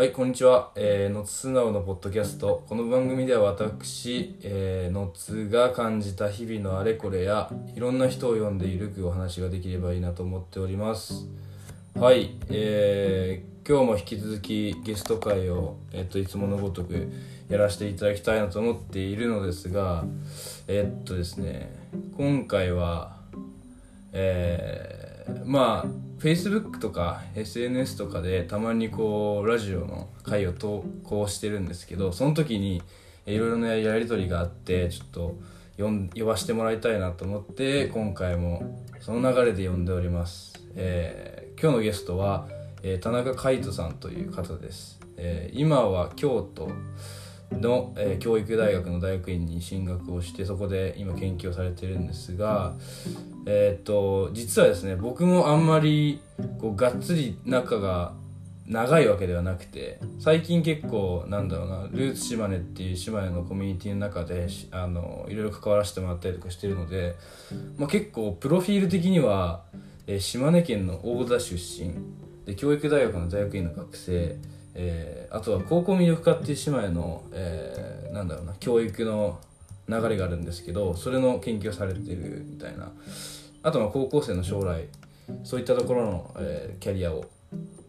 はい、こんにちは。えー、のつ素直のポッドキャスト。この番組では私、えー、のつが感じた日々のあれこれや、いろんな人を呼んでいるくお話ができればいいなと思っております。はい、えー、今日も引き続きゲスト会を、えっと、いつものごとくやらせていただきたいなと思っているのですが、えっとですね、今回は、えー、まあ Facebook とか SNS とかでたまにこうラジオの回を投稿してるんですけどその時にいろいろなやり取りがあってちょっと呼ん呼ばせてもらいたいなと思って今回もその流れで呼んでおります、えー今日のゲストは、えー田中海人さんという方です、えー今は京都。の、えー教育大学の大学院に進学をしてそこで今研究をされてるんですがえーっと実はですね僕もあんまりこうがっつり仲が長いわけではなくて最近結構なんだろうなルーツ島根っていう島根のコミュニティの中であのいろいろ関わらせてもらったりとかしてるので、まあ、結構プロフィール的には、えー島根県の大田出身で教育大学の大学院の学生、えーあとは高校魅力科っていう島根の、えーなんだろうな教育の流れがあるんですけどそれの研究をされてるみたいな。あとは高校生の将来そういったところの、えーキャリアを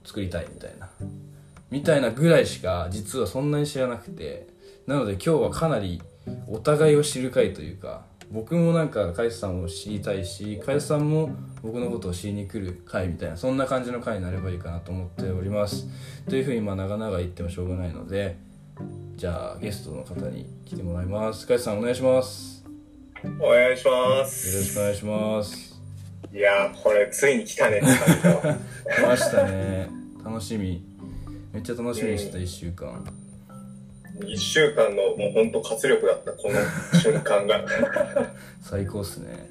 作りたいみたいな。みたいなぐらいしか実はそんなに知らなくて。なので今日はかなりお互いを知る回というか僕もなんかカイさんを知りたいしカイさんも僕のことを知りに来る回みたいなそんな感じの回になればいいかなと思っております。というふうにまあ長々言ってもしょうがないのでじゃあゲストの方に来てもらいます。カイさんお願いします。お願いしまよろしす。くお願いします。いやー、これついに来たね。来ましたね。楽しみ。めっちゃ楽しみにしてた1週間一週間のもうほんと活力だった、この瞬間が。最高っすね。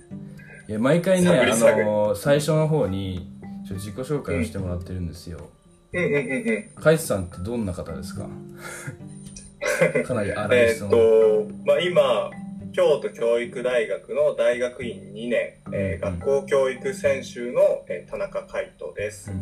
いや毎回ねあの最初の方にちょ自己紹介をしてもらってるんですよ、うんうんうんうん。カイツさんってどんな方ですか？かなり荒いえーっ質問、と、まあ今、京都教育大学の大学院2年、えーうん学校教育専修の、えー田中海人です。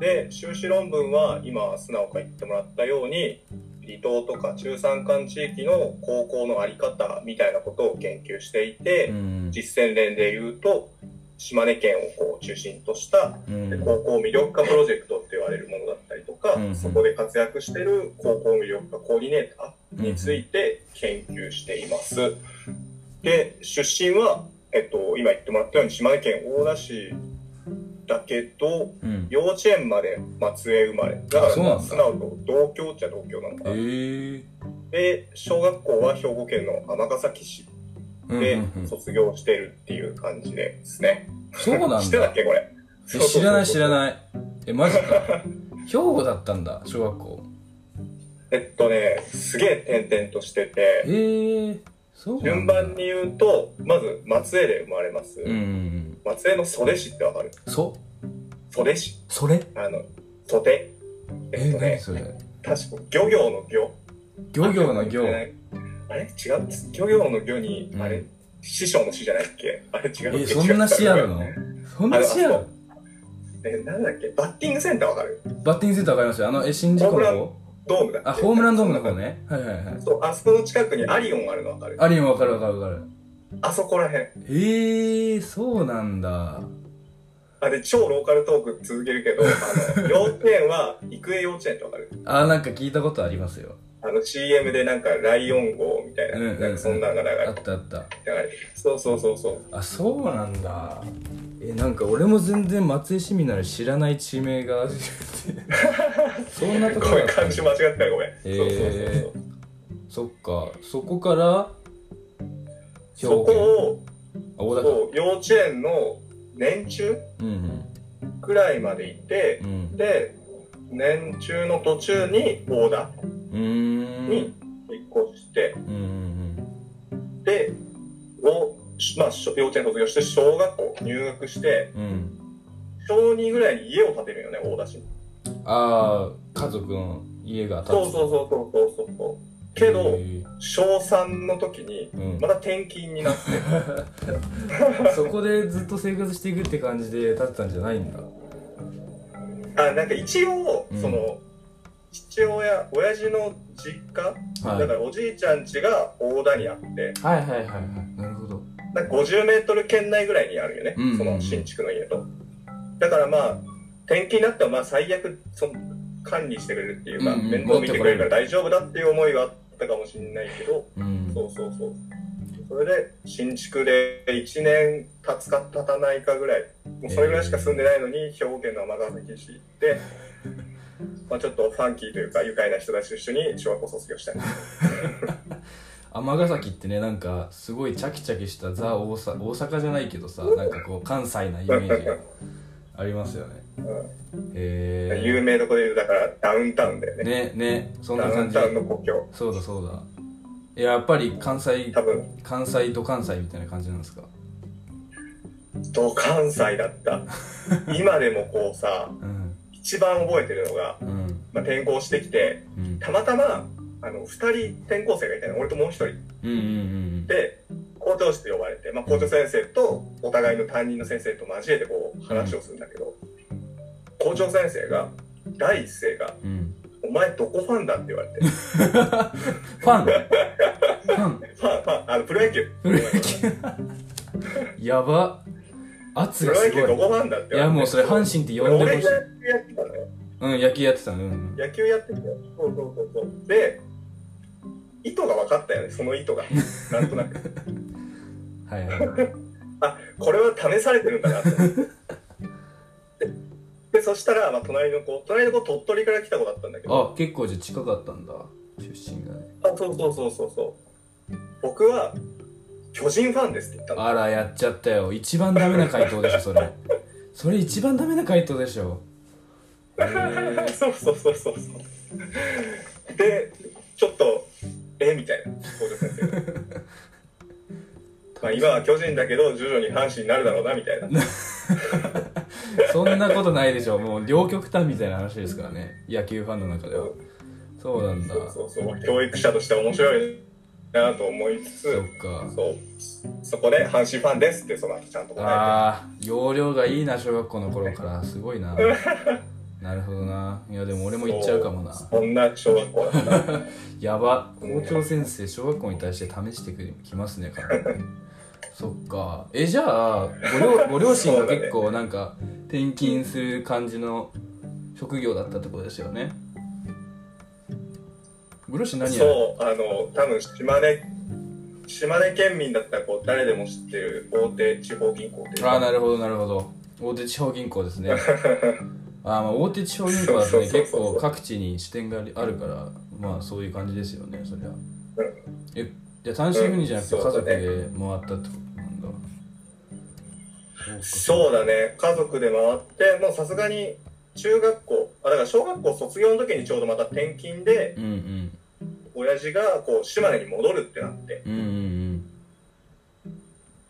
で、修士論文は今、素直が言ってもらったように、離島とか中山間地域の高校のあり方みたいなことを研究していて、うん。実践連で言うと島根県をこう中心としたう高校魅力化プロジェクトって言われるものだったりとか、うん。そこで活躍してる高校魅力化コーディネーターについて研究しています。で出身は、えっと、今言ってもらったように島根県大田市だけどうん。幼稚園まで松江生まれ。だからまあ素直と同郷っちゃ同郷なのかえな。ー。で小学校は兵庫県の尼崎市で卒業してるっていう感じですね。そうなん知ってただっけこれ？え知らない知らい。ない。えマジか。兵庫だったんだ小学校。えっとね、すげえ転々としてえて、ー、そうなんだ順番に言うと、まず松江で生まれます。うんうん松江の袖市ってわかる？うんそ袖市。それあの、袖。ええっとね、何それ？確か漁業の漁。漁業の漁。あれ？違う？漁業の漁に、うん。あれ、師匠の師じゃないっけ？あれ違うっけ？えそんな詩あるの？そんな詩ある？え、なんだっけ？バッティングセンターわかる？バッティングセンターわかりますよ。あのえ新宿のドームだっけ？あホームランドームの方ね。はいはいはい。そう、あそこの近くにアリオンあるのわかる？ありもわかるわかるわかる。あそこらへん。えー、そうなんだ。あれ、超ローカルトーク続けるけど、あの、幼稚園は、育英幼稚園ってわかる？あなんか聞いたことありますよ。あの、CM でなんか、ライオン号みたいな、うんうんうんなんかそんなのが流れあったあった。流れてる。そうそうそうそう。あそうなんだえなんか俺も全然松江市民なら知らない地名が そんなとこごめん、漢字間違ったらごめん。えーそうそうそうそう。そっか。そこから兵そこを、そう、幼稚園の年中うんくらいまで行ってう、ん。で、年中の途中に大田に引っ越して、うんうんで、を、まあ、小幼稚園卒業して小学校入学して、うん。うん小2ぐらいに家を建てるよね、大田市。に。ああ家族の家が建つ。そうそうそうそうそうそう。そう。けど、小3の時に、うん。また転勤になって、そこでずっと生活していくって感じで建てたんじゃないんだ。あ、なんか一応、うん。その、父親親父の実家、はい。だからおじいちゃん家が大田にあって。はいはいはいはい。なるほどなんか50メートル圏内ぐらいにあるよね、うんうんうん。その新築の家と。だからまあ転勤になってもまあ最悪その管理してくれるっていうか、うんうん。面倒見てくれるから大丈夫だっていう思いがあったかもしれないけど。うん。そうそうそう。それで新築で1年経つか経たないかぐらい。もうそれぐらいしか住んでないのに兵庫県の尼崎市行って、まあ、ちょっとファンキーというか愉快な人たちと一緒に小学校卒業したい 尼崎ってねなんかすごいチャキチャキしたザ大阪大阪じゃないけどさなんかこう関西なイメージがありますよね。へ有名どこで言うだからダウンタウンだよえね。ねねそんダな感じ。ウンタウンの故郷。そうだそうだ。いややっぱり関西多分。関西と関西みたいな感じなんですか？ど関西だった。今でもこうさうん。一番覚えてるのが、うん。まあ、転校してきてうん。たまたまあの2人転校生がいたの俺ともう1人。うんうんうんで校長室で呼ばれて、まあ、校長先生とお互いの担任の先生と交えてこう話をするんだけど、校長先生が第一声がうん「お前どこファンだ?」って言われて。ファン？ファン？ファンファン。あのプロ野球。プロ野球。やば。圧プロ野球がすごいどこファンだって。いやもうそれ阪神って呼んでほしい。俺が野球やってたのよ。うん野球やってたの。うん。野球やってたよ。そうそうそうそう。で意図が分かったよねその意図が。なんとなく。はいはいあこれは試されてるんだなってででそしたら、まあ、隣の子隣の子鳥取から来た子だったんだけど。あ結構じゃあ近かったんだ出身がね。あそうそうそうそうそう。僕は巨人ファンですって言ったの。あらやっちゃったよ。一番ダメな回答でしょそれ。それ一番ダメな回答でしょ。そうそうそうそうそう。でちょっとえ？みたいな。校長先生がまあ今は巨人だけど徐々に阪神になるだろうなみたいな。そんなことないでしょもう両極端みたいな話ですからね。野球ファンの中では。そうなんだ。そうそう教育者として面白いなと思いつつそっか。そう。そこで阪神ファンですってその後ちゃんと答ああ容量がいいな小学校の頃から。すごいな なるほどな。いやでも俺も行っちゃうかもな。そんな小学校だった やば。校長先生小学校に対して試してきますねかなりそっか。えじゃあご両 ご両親が結構なんか転勤する感じの職業だったってことですよね。ご両親何やる？そうあの多分島根島根県民だったらこう誰でも知ってる大手地方銀行ああなるほどなるほど。大手地方銀行ですね あーまあ大手地方銀行だとねそうそうそうそう。結構各地に支店があるからまあそういう感じですよねそりゃ。えじゃあ単身赴任じゃなくてうん家族で回ったってことなんだ、そうか。そうだね。家族で回ってもうさすがに中学校あだから小学校卒業の時にちょうどまた転勤でうんうん。親父がこう島根に戻るってなって。うんうん。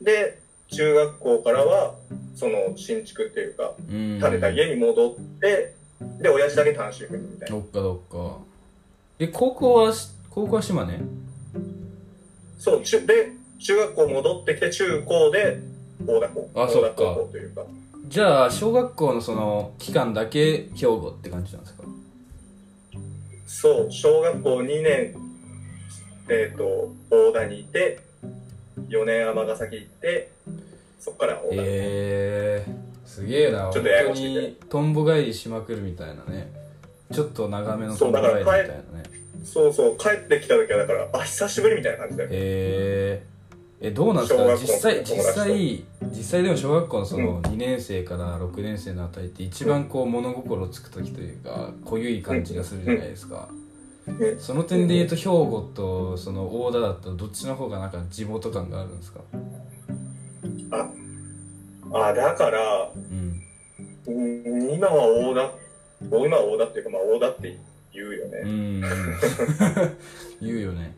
で中学校からはその新築っていうか建てた家に戻ってで親父だけ単身赴任みたいな。どっかどっか。え高校はし高校は島根？そう中で中学校戻ってきて中高で大田高あそっか。というか。じゃあ小学校のその期間だけ兵庫って感じなんですか？そう小学校2年えっ、と大田にいて4年尼崎行ってそっから大田、えー、すげえな。ちょっとややこしいけどにとんぼ返りしまくるみたいなね。ちょっと長めのとそうんぼ返りみたいなね。そうそう帰ってきた時はだからあ久しぶりみたいな感じだよ。えー、えどうなんです小学校か実際の友達と。実際実際でも小学校のそのう2年生から6年生のあたりって一番こう物心つく時というか濃ゆい感じがするじゃないですか、うん。その点で言うと兵庫とその大田だったらどっちの方がなんか地元感があるんですか？あだからうん。うん今は大田今は大田っていうかまあ大田って言うよね、うん。言うよね。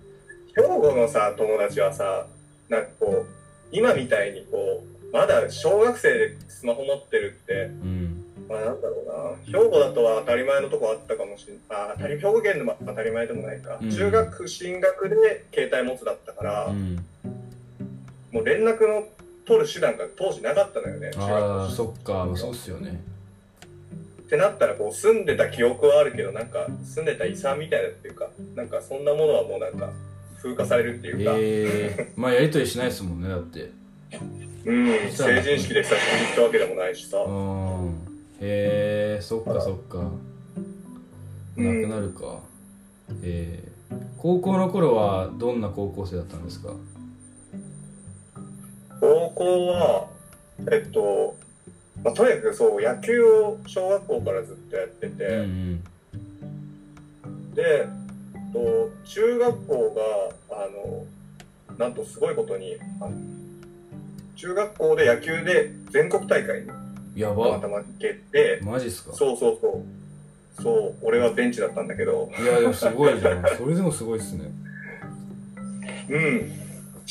兵庫のさ友達はさなんかこう今みたいにこうまだ小学生でスマホ持ってるってうん。まあなんだろうな。兵庫だとは当たり前のとこあったかもしれないあ当たり兵庫県でも当たり前でもないか、うん。中学進学で携帯持つだったから、うん。もう連絡の取る手段が当時なかったのよね。ああそっか。そうっすよね。ってなったらこう住んでた記憶はあるけどなんか住んでた遺産みたいなっていうかなんかそんなものはもうなんか風化されるっていうか、ええまあやりとりしないですもんねだって。うん成人式で久しぶりに行ったわけでもないしさ、うんへえそっかそっか。なくなるか、ええ高校の頃はどんな高校生だったんですか？高校はえっと、まあ、とにかくそう野球を小学校からずっとやってて、うんうんでと中学校があのなんとすごいことにあの中学校で野球で全国大会にやば。たま行けてマジっすか？そうそうそう。そう俺はベンチだったんだけど。いやでもすごいじゃん。それでもすごいっすね。うん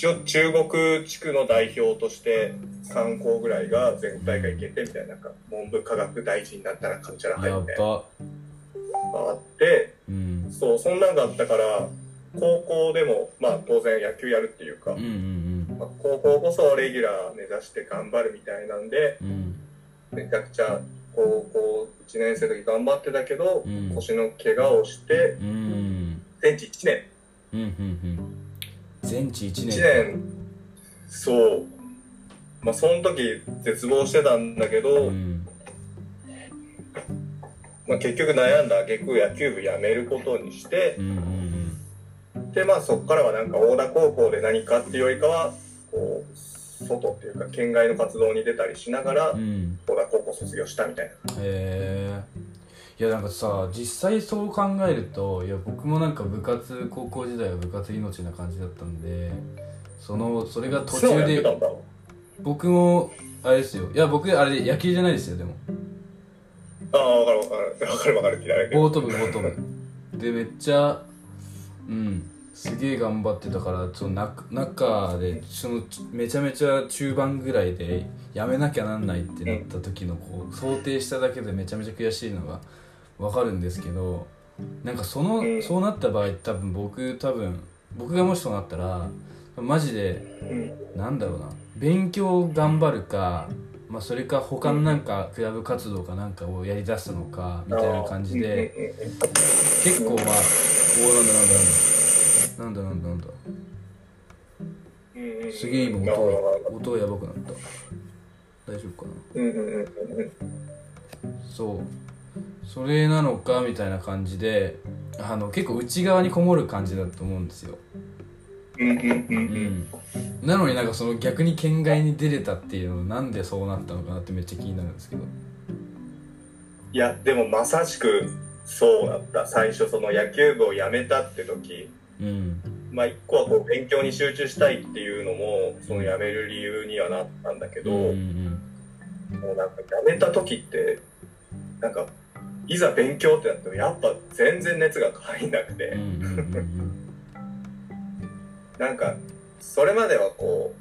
中国地区の代表として3校ぐらいが全国大会行けてみたいななんか文部科学大臣だったらカルチャラや入みたいなのばがあってうん。そうそんなんがあったから高校でもまあ当然野球やるっていうか、うんうんまあ高校こそレギュラー目指して頑張るみたいなんでうん。うんめちゃくちゃ高校1年生の時頑張ってたけど、うん。腰の怪我をしてうん。全治1年。うんうんうん全治1 1年年。そう。まあその時絶望してたんだけど、うん。まあ、結局悩んだ挙句野球部辞めることにしてうんうんでまあそこからはなんか大田高校で何かっていうよりかはこう外っていうか県外の活動に出たりしながらうん。うん大田高校卒業したみたいな。へえいやなんかさ実際そう考えるといや僕もなんか部活高校時代は部活命な感じだったんでそのそれが途中で僕もあれですよ。いや僕あれ野球じゃないですよでも。ああ分かる分かる。分かる分かるボート部ボート部でめっちゃうんすげえ頑張ってたからその中中でそのめちゃめちゃ中盤ぐらいでやめなきゃなんないってなった時のこう想定しただけでめちゃめちゃ悔しいのがわかるんですけどなんかそのうんそうなった場合多分僕多分僕がもしそうなったらマジでうん。なんだろうな。勉強頑張るか、まあ、それか他のなんかクラブ活動かなんかをやりだすのかみたいな感じで結構まあおおなんだなんだなんだ。なんだなんだうんうん。すげえ今音音やばくなった。大丈夫かな？そうそれなのかみたいな感じであの結構内側にこもる感じだと思うんですよ。うん。うんうんううんんなのになんかその逆に県外に出れたっていうのはなんでそうなったのかなってめっちゃ気になるんですけど。いやでもまさしくそうだった。最初その野球部を辞めたって時。うん。まあ一個はこう勉強に集中したいっていうのもその辞める理由にはなったんだけど、うんうん。もうなんか辞めた時ってなんかいざ勉強ってなってもやっぱ全然熱が入んなくて、なんかそれまではこ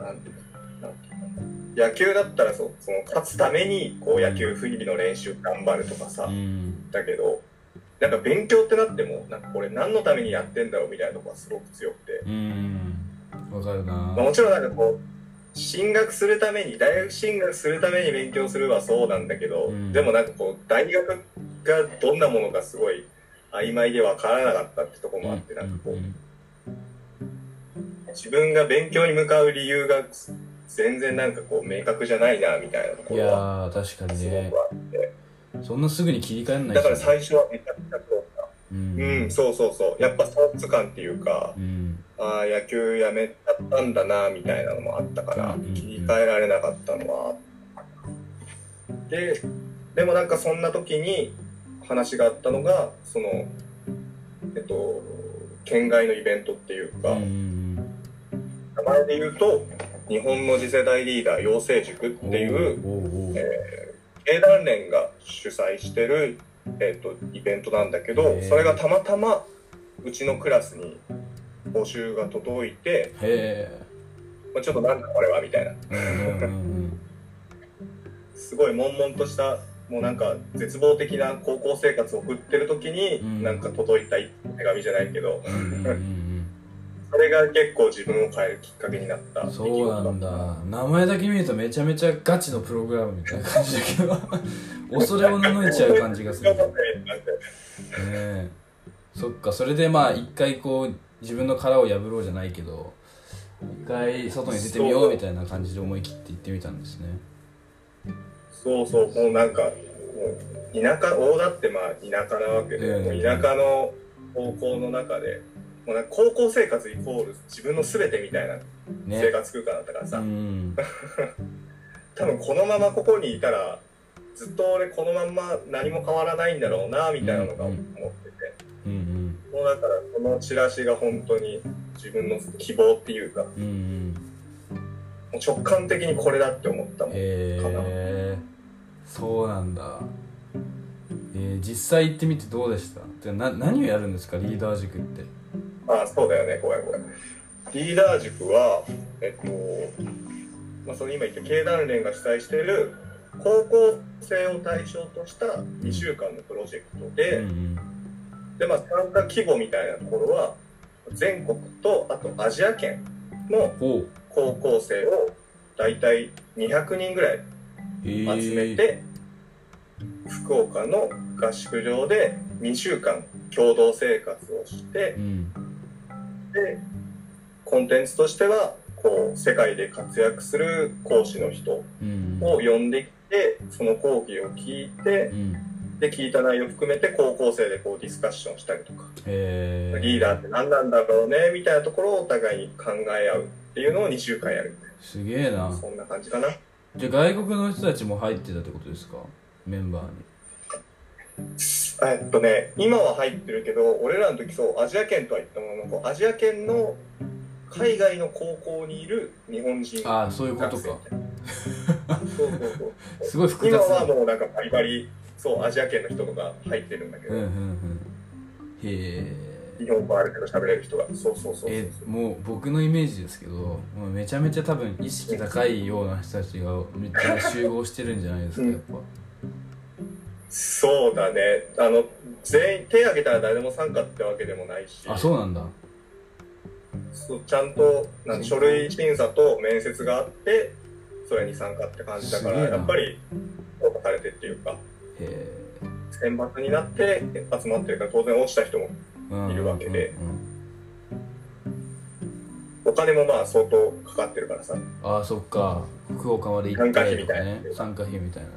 うなんていうのなんていうの野球だったらそその勝つためにこう野球日々の練習頑張るとかさ、うん。だけどなんか勉強ってなってもなんかこれ何のためにやってんだろうみたいなとこがすごく強くて、うん。わかるな。まあ、もちろんなんかこう進学するために大学進学するために勉強するはそうなんだけど、うん。でもなんかこう大学がどんなものかすごい曖昧で分からなかったってとこもあってなんかこう自分が勉強に向かう理由が全然なんかこう明確じゃないなみたいなとこいやろはー確かにすごねくあって。そんなすぐに切り替えんないだからし最初はめちゃくちゃそうん。うん、そうそうそう。やっぱスポーツ感っていうか、うん。ああ、野球やめちゃったんだな、みたいなのもあったからうん切り替えられなかったのは。で、でもなんかそんな時に話があったのが、その、えっと、県外のイベントっていうか、ん名前で言うと、日本の次世代リーダー養成塾うんっていう、おうおうおう経団連が主催してる、えっとイベントなんだけどそれがたまたまうちのクラスに募集が届いて、へまあ、ちょっとなんだこれはみたいな。すごい悶々としたもうなんか絶望的な高校生活を送ってる時に、うん。なんか届いた手紙じゃないけどそそれが結構自分を変えるきっかけになったそうなんだ。名前だけ見るとめちゃめちゃガチのプログラムみたいな感じだけど。恐れを布いちゃう感じがする。ねえ。そっか。それでまあ一回こう自分の殻を破ろうじゃないけど一回外に出てみようみたいな感じで思い切って行ってみたんですね。そうそう。もうなんかもう田舎大田ってまあ田舎なわけで、うん。もう田舎の高校の中でんか高校生活イコール自分の全てみたいな生ね活空間だったからさ、うん。多分このままここにいたらずっと俺このまんま何も変わらないんだろうなみたいなのが思ってて、うんうん。もうだからこのチラシが本当に自分の希望っていうかもうんうん。う直感的にこれだって思ったもん、へえそうなんだ。えー、実際行ってみてどうでした？でな何をやるんですか？リーダー塾ってああそうだよねごめんごめんリーダー塾はえっとまあその今言った経団連が主催している高校生を対象とした2週間のプロジェクトで、うんでまあ参加規模みたいなところは全国とあとアジア圏の高校生を大体200人ぐらい集めて、福岡の合宿場で2週間共同生活をしてうん。でコンテンツとしてはこう世界で活躍する講師の人うん。を呼んできてその講義を聞いてうん。で聞いた内容を含めて高校生でこうディスカッションしたりとかへー。リーダーって何なんだろうねみたいなところをお互いに考え合うっていうのを2週間やるすげえな。そんな感じかな。じゃあ外国の人たちも入ってたってことですか？メンバーにえっとね今は入ってるけど俺らの時そうアジア圏とは言ったもののこうアジア圏の海外の高校にいる日本人ああそういうことか。そうそうそう。すごい複雑今はなもうなんかバリバリそうアジア圏の人とか入ってるんだけど、うんうんうん。へえ日本語ある程度喋れる人が。そうそうそうそう。えもう僕のイメージですけどもうめちゃめちゃ多分意識高いような人たちがめっちゃ集合してるんじゃないですかうん。やっぱそうだね。あの全員手挙げたら誰でも参加ってわけでもないし。あそうなんだ。そうちゃんとなん書類審査と面接があってそれに参加って感じだからやっぱり評価されてっていうか。選抜になって集まってるから当然落ちた人もうんいるわけで。お金もまあ相当かかってるからさ。ああそっか。福岡まで行ったりとかね。参加費みたいなね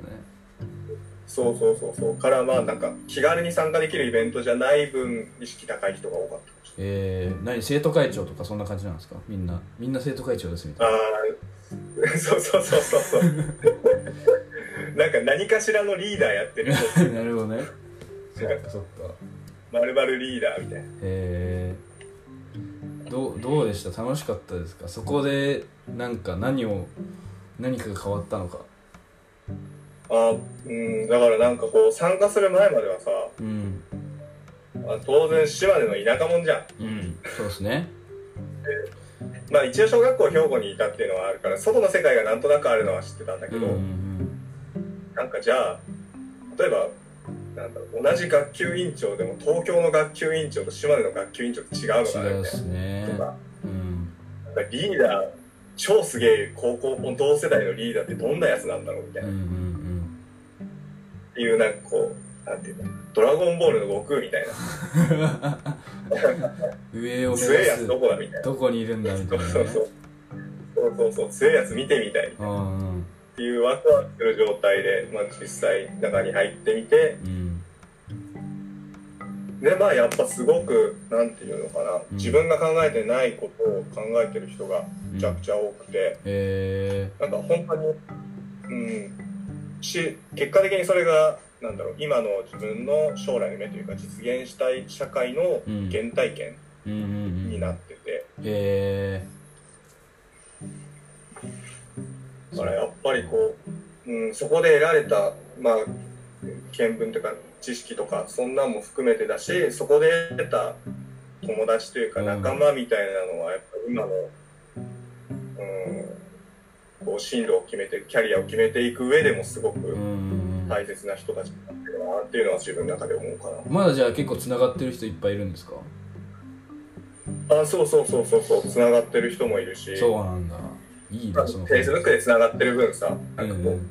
そうそうそうそう。からまあなんか気軽に参加できるイベントじゃない分意識高い人が多かったえー、何生徒会長とかそんな感じなんですか？みんな。みんな生徒会長ですみたいれな。いああ そうそうそうそうそう。なんか何かしらのリーダーやってる人ななるほどね。そっかそっか。まるまるリーダーみたいな。えー、どうどうでした？楽しかったですか？そこでなんか何を何かが変わったのかあうんだからなんかこう参加する前まではさうん。あ当然島根の田舎もんじゃん。うんそうですね。まあ一応小学校兵庫にいたっていうのはあるから外の世界がなんとなくあるのは知ってたんだけど、うんうんなんかじゃあ例えばなんだろう同じ学級委員長でも東京の学級委員長と島根の学級委員長と違うのかなみたいな。とかうん。なんかリーダー超すげえ高校同世代のリーダーってどんなやつなんだろうみたいな、うんうん。っていうなんかこうなんていうのドラゴンボールの悟空みたいな。うん上を目強いやつ指すどこだみたいな。どこにいるんだみたそいうなね。そうそうそう。そうそう強いやつ見てみたい。っうんうん。ていうワクワクする状態で、まあ、実際中に入ってみて。うん。でまあやっぱすごくなんていうのかな、ん。自分が考えてないことを考えてる人がめちゃくちゃ多くて、えなんか本当にうんし結果的にそれがなんだろう今の自分の将来の夢というか実現したい社会のうん。原体験ー、うんうんうん。になってて、えー、だからやっぱりこう、うん、そこで得られたまあ見聞とか知識とかそんなんも含めてだしそこで得た友達というかうん。仲間みたいなのはやっぱ今の、うん、こう進路を決めてキャリアを決めていく上でもすごくうんうんうん。大切な人たちになってるなっていうのは自分の中で思うかな。まだじゃあ結構つながってる人いっぱいいるんですか？あそうそうそうそうそう。つながってる人もいるし。そうなんだ。いいねその。フェイスブックでつながってる分さなんかこう、うんうん。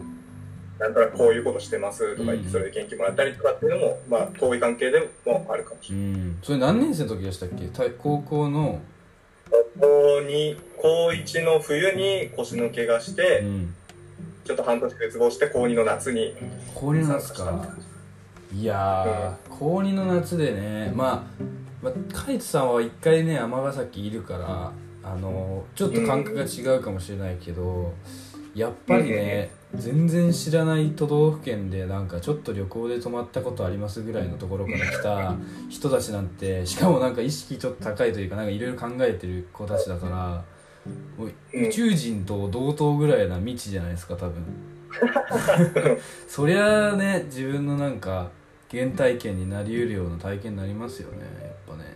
なんとなくこういうことしてますとか言っうんてそれで元気もらったりとかっていうのも、まあ遠い関係でもあるかもしうれない、ん。それ何年生の時でしたっけ？た高校の高2高1の冬に腰の怪我して、うん。ちょっと半年絶望して高2の夏に高2の夏か。いやー、高2の夏でねまあ、まあ、カイトさんは一回ね尼崎いるからあのちょっと感覚が違うかもしれないけど、やっぱりね、全然知らない都道府県でなんかちょっと旅行で泊まったことありますぐらいのところから来た 人たちなんてしかもなんか意識ちょっと高いというかなんかいろいろ考えてる子たちだから宇宙人と同等ぐらいな未知じゃないですか多分。そりゃあね自分のなんか原体験になりうるような体験になりますよねやっぱね。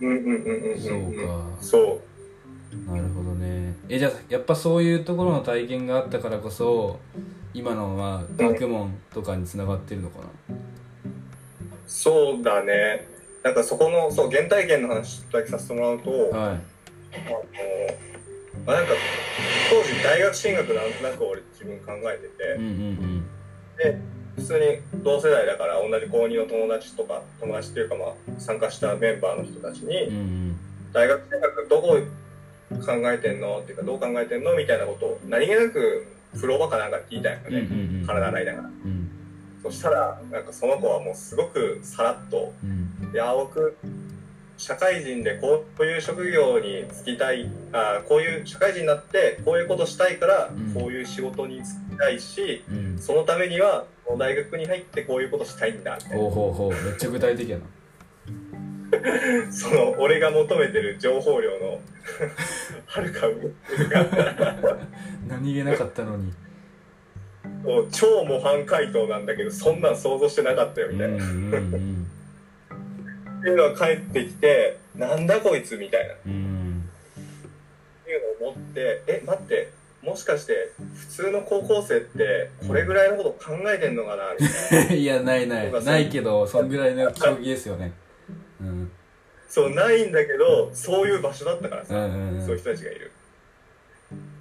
うんうんうんうんうん。そうか。そうなるほどね。えじゃあやっぱそういうところの体験があったからこそ今のまあ学問とかにつながってるのかな？そうだね。なんかそこのそう原体験の話だけさせてもらうと、あのはい。まあ、なんか当時大学進学なんとなく俺自分考えてて、うんうんで普通に同世代だから同じ高2の友達とか友達っていうかまあ参加したメンバーの人たちうんうん。に大学進学どこ考えてんの？っていうかどう考えてんの？みたいなことを何気なく風呂場かなんか聞いたんようんうんね、うん。体洗いながら。うん。そしたらなんかその子はもうすごくさらっとうん。いや僕社会人でこういう職業に就きたいあこういう社会人になってこういうことしたいからうん。こういう仕事に就きたいし、うん。そのためには大学に入ってこういうことしたいんだみたいほうほうほう。めっちゃ具体的やなな その俺が求めてる情報量の はるか上が 何気なかったのに。超模範回答なんだけどそんなん想像してなかったようんうみたいな、んうんっていうのが返ってきてなんだこいつみたいな。っうん。ていうのを思ってえ待ってもしかして普通の高校生ってこれぐらいのこと考えてんのかなみたいな。いやないない。ないけどそんぐらいの衝撃ですよねうん。そうないんだけどそういう場所だったからさ、うんうんうん。そういう人たちがいる。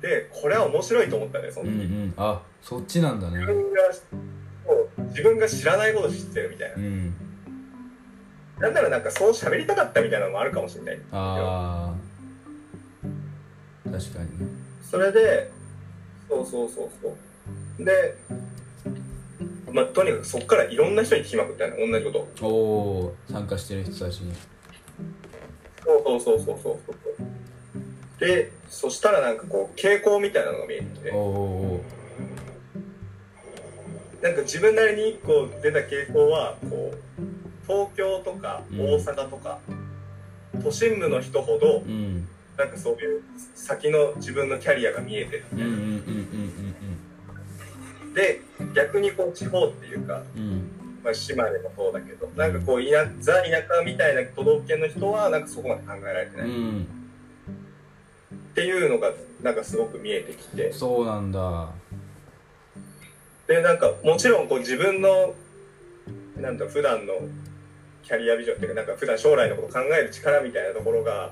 でこれは面白いと思ったねその時、うんうん。あそっちなんだね。自分がそう自分が知らないこと知ってるみたいな。うん。なんならなんかそう喋りたかったみたいなのもあるかもしれない。ああ確かにね。それでそうそうそうそう。でまあとにかくそっからいろんな人に聞きまくったよね同じこと。おお参加してる人たちに。そうそうそうそうそうそう。でそしたらなんかこう傾向みたいなのが見えておおなんか自分なりに一個出た傾向はこう東京とかうん。大阪とか、都心部の人ほどうん。なんかそういう先の自分のキャリアが見えてるうんうんうんうんで逆にこう地方っていうか、うん。うんまあ、島根もそうだけどなんかこう田ザ田舎みたいな都道府県の人はなんかそこまで考えられてない、っうん。ていうのがなんかすごく見えてきて。そうなんだ。でなんかもちろんこう自分のなんだ普段のキャリアビジョンっていうかなんか普段将来のことを考える力みたいなところが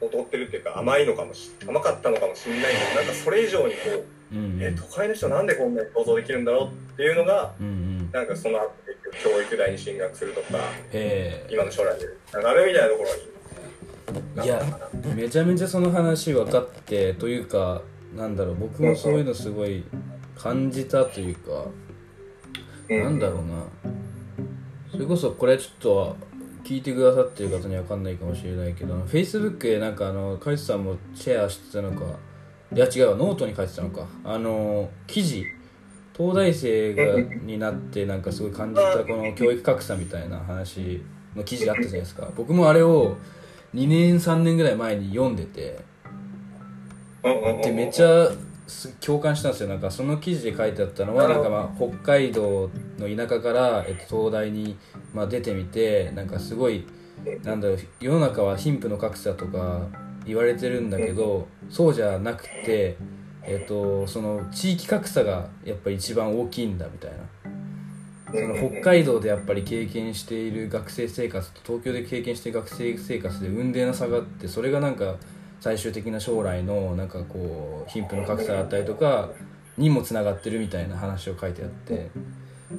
劣ってるっていうか甘いのかもし甘かったのかもしれないけどなんかそれ以上にこううんえ都会の人なんでこんなに想像できるんだろうっていうのがうんうん。なんかその教育大に進学するとかへ今の将来でなんかあるみたいなところにえいやめちゃめちゃその話分かってというかなんだろう僕もそういうのすごい感じたというかうん。なんだろうな。それこそこれちょっと聞いてくださってる方には分かんないかもしれないけど Facebook でなんかあのカイツさんもシェアしてたのかいや違うわ。ノートに書いてたのか。あの記事。東大生がになってなんかすごい感じたこの教育格差みたいな話の記事があったじゃないですか。僕もあれを2年3年ぐらい前に読んでて。でめっちゃす共感したんですよ。なんかその記事で書いてあったのはなんかまあ北海道の田舎から、えっと、東大に、まあ、出てみてなんかすごいなんだろう世の中は貧富の格差とか言われてるんだけどそうじゃなくて、えっと、その地域格差がやっぱ一番大きいんだみたいな。その北海道でやっぱり経験している学生生活と東京で経験している学生生活で雲泥な差があってそれがなんか最終的な将来のなんかこう貧富の格差だったりとかにもつながってるみたいな話を書いてあって。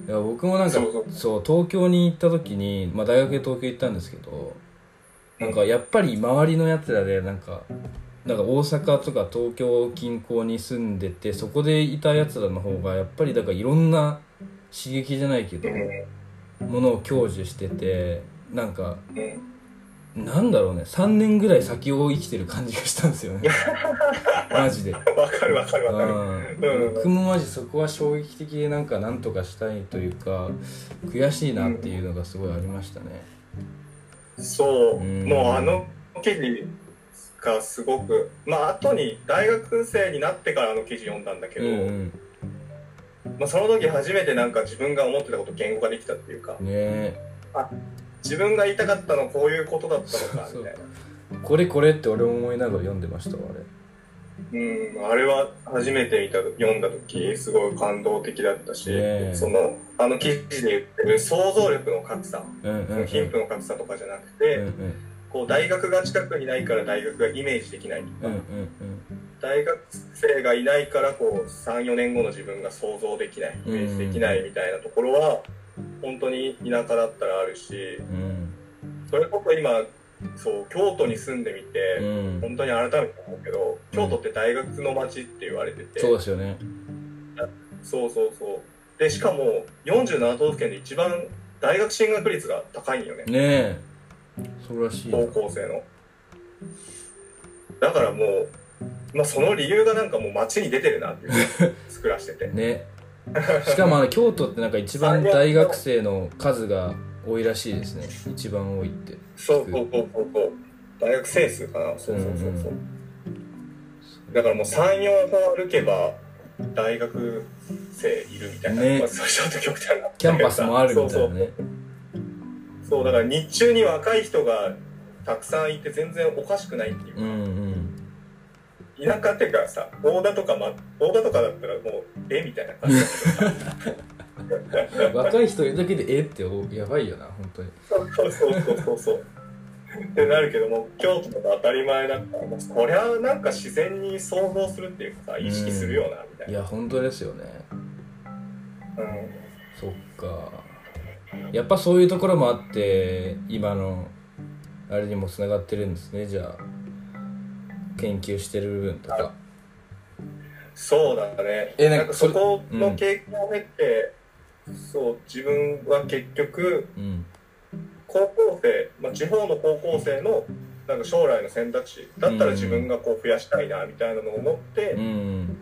いや僕もなんかそう東京に行った時に、まあ、大学で東京行ったんですけどなんかやっぱり周りのやつらでなんかなんか大阪とか東京近郊に住んでてそこでいたやつらの方がやっぱりだからいろんな刺激じゃないけどうんものを享受しててなんかうんなんだろうね3年ぐらい先を生きてる感じがしたんですよね。マジで、わかるわかるわかる。うん、僕もマジそこは衝撃的でなんかなんとかしたいというか悔しいなっていうのがすごいありましたねそう、うんもうあの記事がすごく、まあ後に大学生になってからあの記事読んだんだけど、うんまあその時初めてなんか自分が思ってたこと言語化できたっていうかう、んねえ。自分が言いたかったのはこういうことだったのかみたいな。これこれって俺も思いながら読んでましたわあれうん、あれは初めて見た読んだ時すごい感動的だったし、そのあの記事で言ってる想像力の格差、うん貧富の格差とかじゃなくて、うんうん。こう大学が近くにないから大学がイメージできないとか、うんうん大学生がいないからこう34年後の自分が想像できないイメージできないみたいなところは本当に田舎だったらあるしうん。それこそ今そう京都に住んでみて、うん。うん本当に改めて思うけど京都って大学の街って言われてて、そうですよね。そうそうそう。でしかも47都道府県で一番大学進学率が高いんよね。ねえ。そうらしい。高校生の。だからもう、まあ、その理由がなんかもう街に出てるなっていう 作らしてて。ね。しかもあの京都ってなんか一番大学生の数が多いらしいですね。一番多いって。そうそうそうそうそう。大学生数かな。そうそうそうそう、だからもう34歩歩けば大学生いるみたいな、ね。まあ、そうちょっと極端な。キャンパスもあるみたいなそうねそう。そうだから日中に若い人がたくさんいて全然おかしくないっていうか、うんうん。田舎っていうかさ大田とか、ま、大田とかだったらもうえ？みたいな感じだけどさ 若い人いるだけでえっておやばいよな本当に。そうそうそうそうそう。ってなるけども京都とか当たり前だからもうこりゃなんか自然に想像するっていうかさ意識するよなみたいな、いや本当ですよね。うん。そっか。やっぱそういうところもあって今のあれにもつながってるんですねじゃあ。研究してる部分とか。そうだね。えなんかなんかそこの経験を経て、そう自分は結局うん。高校生、まあ、地方の高校生のなんか将来の選択肢だったら自分がこう増やしたいなみたいなのを思って、うん。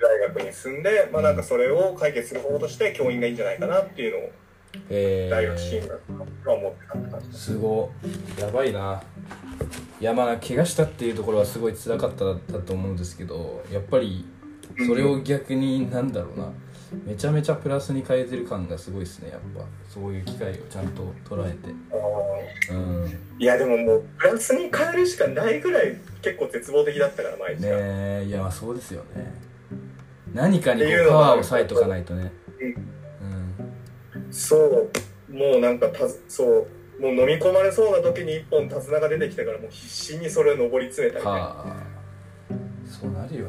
大学に進んで、まあ、なんかそれを解決する方として教員がいいんじゃないかなっていうのをえ大学進ー、学は思ってたって感じです。すごやばいな。いやまあ怪我したっていうところはすごい辛かっただと思うんですけどやっぱりそれを逆になんだろうなめちゃめちゃプラスに変えてる感がすごいですねやっぱ。そういう機会をちゃんと捉えて。うん。ねいやでももうプラスに変えるしかないぐらい結構絶望的だったから毎日が、えいやまあそうですよね。何かにパワーを割いとかないとね。うん。そうもうなんかたずそうもう飲み込まれそうな時に一本手綱が出てきたからもう必死にそれを上り詰めたみたいな、はあ。そうなるよ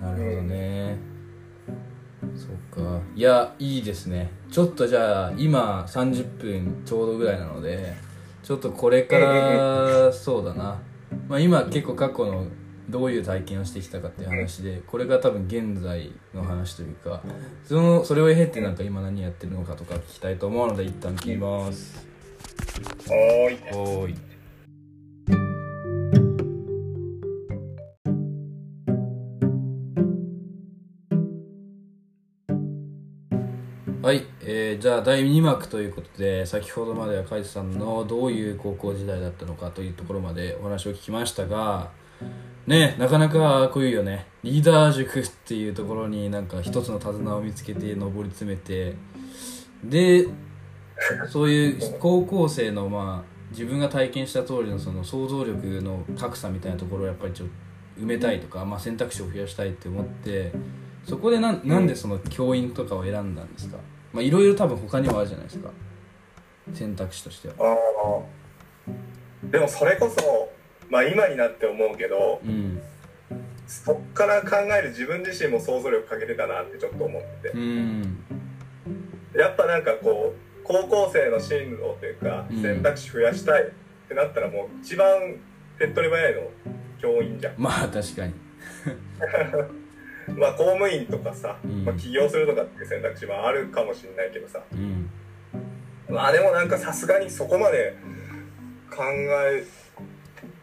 な。なるほどねそっか。いやいいですね。ちょっとじゃあ今30分ちょうどぐらいなのでちょっとこれからそうだな。まあ今結構過去のどういう体験をしてきたかっていう話でこれが多分現在の話というかそのそれを経てなんか今何やってるのかとか聞きたいと思うので一旦切ります。はーいえーじゃあ第2幕ということで先ほどまでは海津さんのどういう高校時代だったのかというところまでお話を聞きましたがねなかなかこういうよねリーダー塾っていうところになんか一つの手綱を見つけて上り詰めてでそういう高校生のまあ自分が体験した通りのその想像力の格差みたいなところをやっぱりちょっと埋めたいとか、まあ、選択肢を増やしたいって思ってそこでななんでその教員とかを選んだんですか？まあいろいろ多分他にもあるじゃないですか。選択肢としては。ああでもそれこそまあ今になって思うけどうん。そっから考える自分自身も想像力かけてたなってちょっと思って。うん。やっぱなんかこう高校生の進路というかうん。選択肢増やしたいってなったらもう一番手っ取り早いの教員じゃん。まあ確かに まあ公務員とかさ、うん。まあ、起業するとかっていう選択肢はあるかもしれないけどさ。うん。まあでもなんかさすがにそこまで考え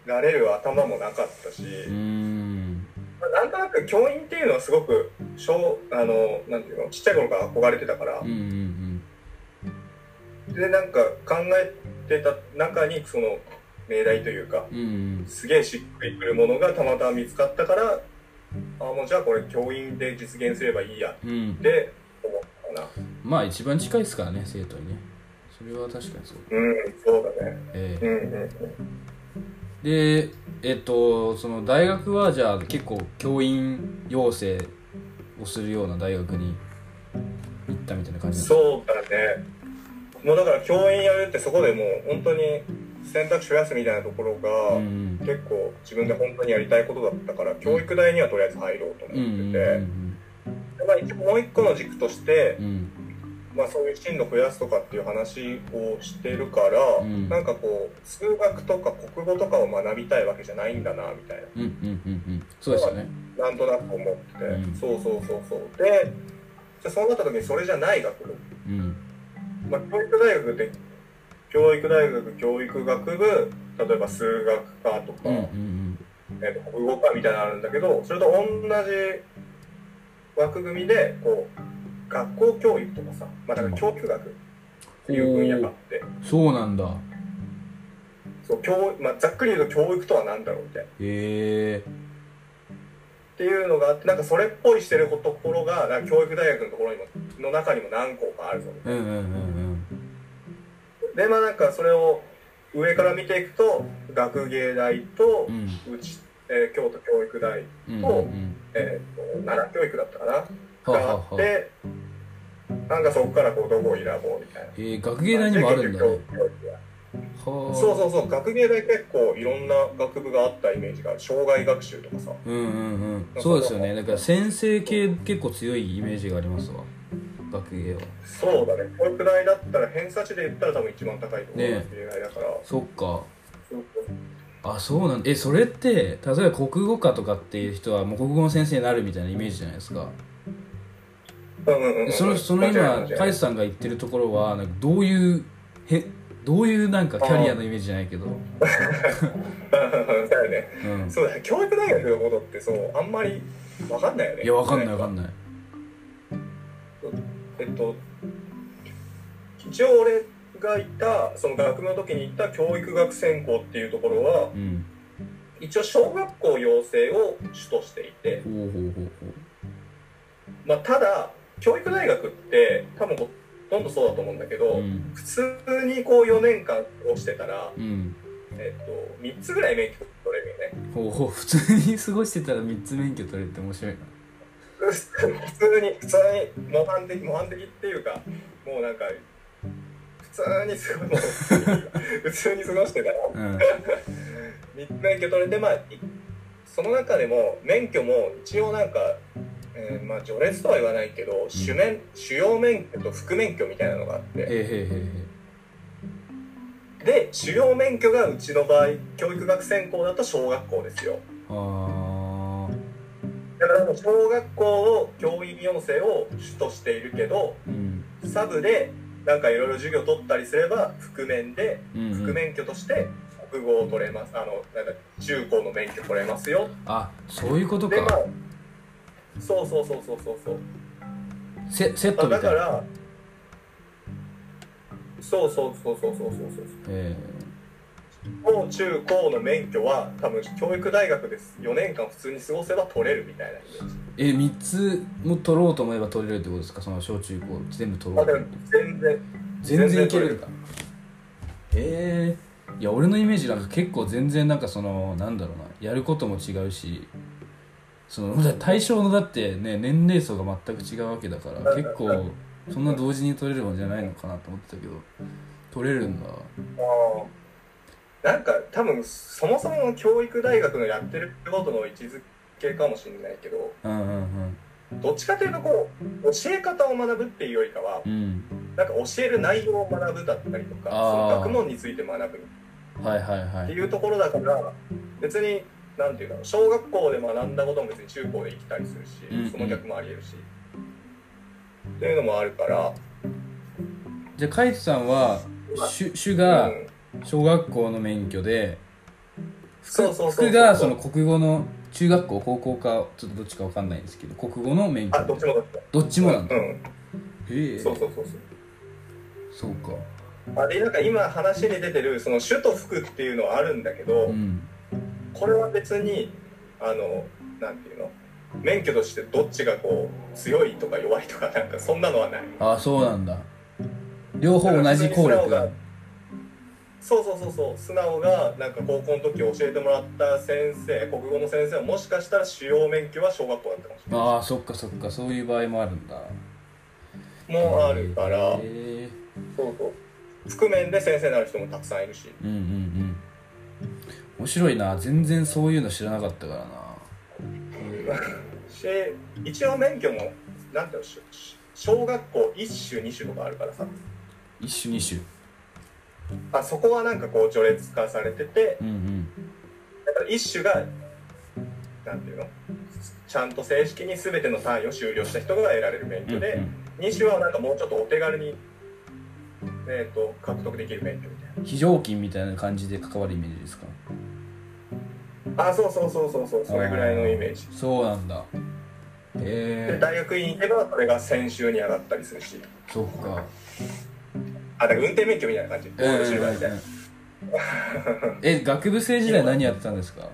られる頭もなかったし、うん。まあなんとなく教員っていうのはすごく小あのなんていうのちっちゃい頃から憧れてたから。うんうん。でなんか考えてた中にその命題というかうんうん。すげえしっくりくるものがたまたま見つかったからあもうじゃあこれ教員で実現すればいいや。うん。うんって思ったかな。まあ一番近いですからね生徒にね。それは確かにそう。うんそうだね。えうんうんうん。えでえっとその大学はじゃあ結構教員養成をするような大学に行ったみたいな感じなんですか？そうだね。もうだから教員やるってそこでもう本当に選択肢増やすみたいなところがうん結構自分で本当にやりたいことだったから教育大にはとりあえず入ろうと思ってて、まあ、一応もう一個の軸としてまあ、そういう進路増やすとかっていう話をしてるから、うん。なんかこう数学とか国語とかを学びたいわけじゃないんだなみたいな。うんうんうんうん。そうですよね。なんとなく思ってて、うん。そうそうそうそう。でじゃあそうなった時にそれじゃない学部うん。まあ、教育大学って教育大学教育学部例えば数学科とか、うんうんえーと国語科みたいなのあるんだけどそれと同じ枠組みでこう学校教育とかさ、まあ、だから教育学っていう分野があって。う。んそうなんだ。そう教、まあ、ざっくり言うと教育とは何だろうみたいな。へえ。っていうのがあってなんかそれっぽいしてるところがなんか教育大学のところにもの中にも何校かあるぞみたいな。うんうんうんでまあなんかそれを上から見ていくと学芸大とうん。うんうち、えー京都教育大、うんうん。うんえーと奈良教育だったかな？があってなんかそこからこうどこを選ぼうみたいな。えー、学芸大にもあるんだね。そうそうそう。学芸大結構いろんな学部があったイメージがある。障害学習とかさ。うんうんうん。そうですよね。だから先生系結構強いイメージがありますわ学芸はそうだね。教育大だったら偏差値で言ったら多分一番高いところねが学芸大だから、そっか。あそうなんえそれって例えば国語科とかっていう人はもう国語の先生になるみたいなイメージじゃないですか。うんうんうんうん。そのその今カイスさんが言ってるところはなんかどういうへどういうなんかキャリアのイメージじゃないけど。だよね。うん。そうだね。教育大学のことってそうあんまり分かんないよね。いやわかんないわかんないえっと一応俺がいたその学部の時に行った教育学専攻っていうところはうん。一応小学校養成を主としていて、まあ、ただ教育大学って多分ほとんどそうだと思うんだけど、ううん。普通にこう4年間過ごしてたら、うん。えっと、3つぐらい免許取れるよね。ほうほう普通に過ごしてたら3つ免許取れるって面白いな普通に普通に模範的模範的っていうかもうなんか普通にすごい 普通に過ごしてたら。うん。3つ免許取れてまあいその中でも免許も一応なんか、えーまあ序列とは言わないけど、主免主要免許と副免許みたいなのがあって。で主要免許がうちの場合教育学専攻だと小学校ですよ。あだからもう小学校の教員養成を主としているけどーうん。サブでなんかいろいろ授業取ったりすれば覆面でうんうん。副免許として国語を取れます。あのなんか中高の免許取れますよ。あそういうことでまあかそうそうそうそうそうそう。セセットあみたいな。だからそうそうそうそうそうそうそう。え小中高の免許は多分教育大学です。4年間普通に過ごせば取れるみたいなイメージ。ー、え3つも取ろうと思えば取れるってことですか？その小中高全部取ろうと。全然。全然いけ取れる。んだへえ。いや俺のイメージなんか結構全然なんかそのなんだろうな。やることも違うし。その対象のだってね年齢層が全く違うわけだから結構そんな同時に取れるもんじゃないのかなと思ってたけど。取れるんだなんか多分そもそもの教育大学のやってることの位置づけかもしれないけどうんうんどっちかというとこう教え方を学ぶっていうよりかはうん。うんなんか教える内容を学ぶだったりとかその学問について学ぶはいはいはい。っていうところだから別になんていうか小学校で学んだことも別に中高で生きたりするし、うんうん。その逆もありえるし。っていうのもあるから、じゃあカイトさんは主主うがん、小学校の免許でそうそうそうそう。副がその国語の中学校高校かちょっとどっちかわかんないんですけど国語の免許。あどっちもどっちもどっちもなんだ、うへえ。んそうそうそうそう。そうか。あでなんか今話に出てるその主と副っていうのはあるんだけど、うん。これは別にあのなんていうの免許としてどっちがこう強いとか弱いとかなんかそんなのはない。あそうなんだ。両方同じ効力がそうそうそうそう。素直がなんか高校の時教えてもらった先生国語の先生はもしかしたら主要免許は小学校だったかもしれない。ああそっかそっかそういう場合もあるんだ。もうあるからそうそう。覆面で先生になる人もたくさんいるし。うんうんうん。面白いな。全然そういうの知らなかったからな。し一応免許もなんていうのし小学校一種二種とかあるからさ。一種二種あそこはなんかこう序列化されててうんうんだから一種がなんていうの？ちゃんと正式に全ての単位を修了した人が得られる免許で、二種はなんかもうちょっとお手軽に、えー、と獲得できる免許みたい非常勤みたいな感じで関わるイメージですか？なあそうそうそうそうそうそれぐらいのイメージ。そうなんだ。へでえ大学院行けばそれが先週に上がったりするし。そっかあだから運転免許みたいな感じ。ゴールシルバーみたいなえ学部生時代何やってたんですか？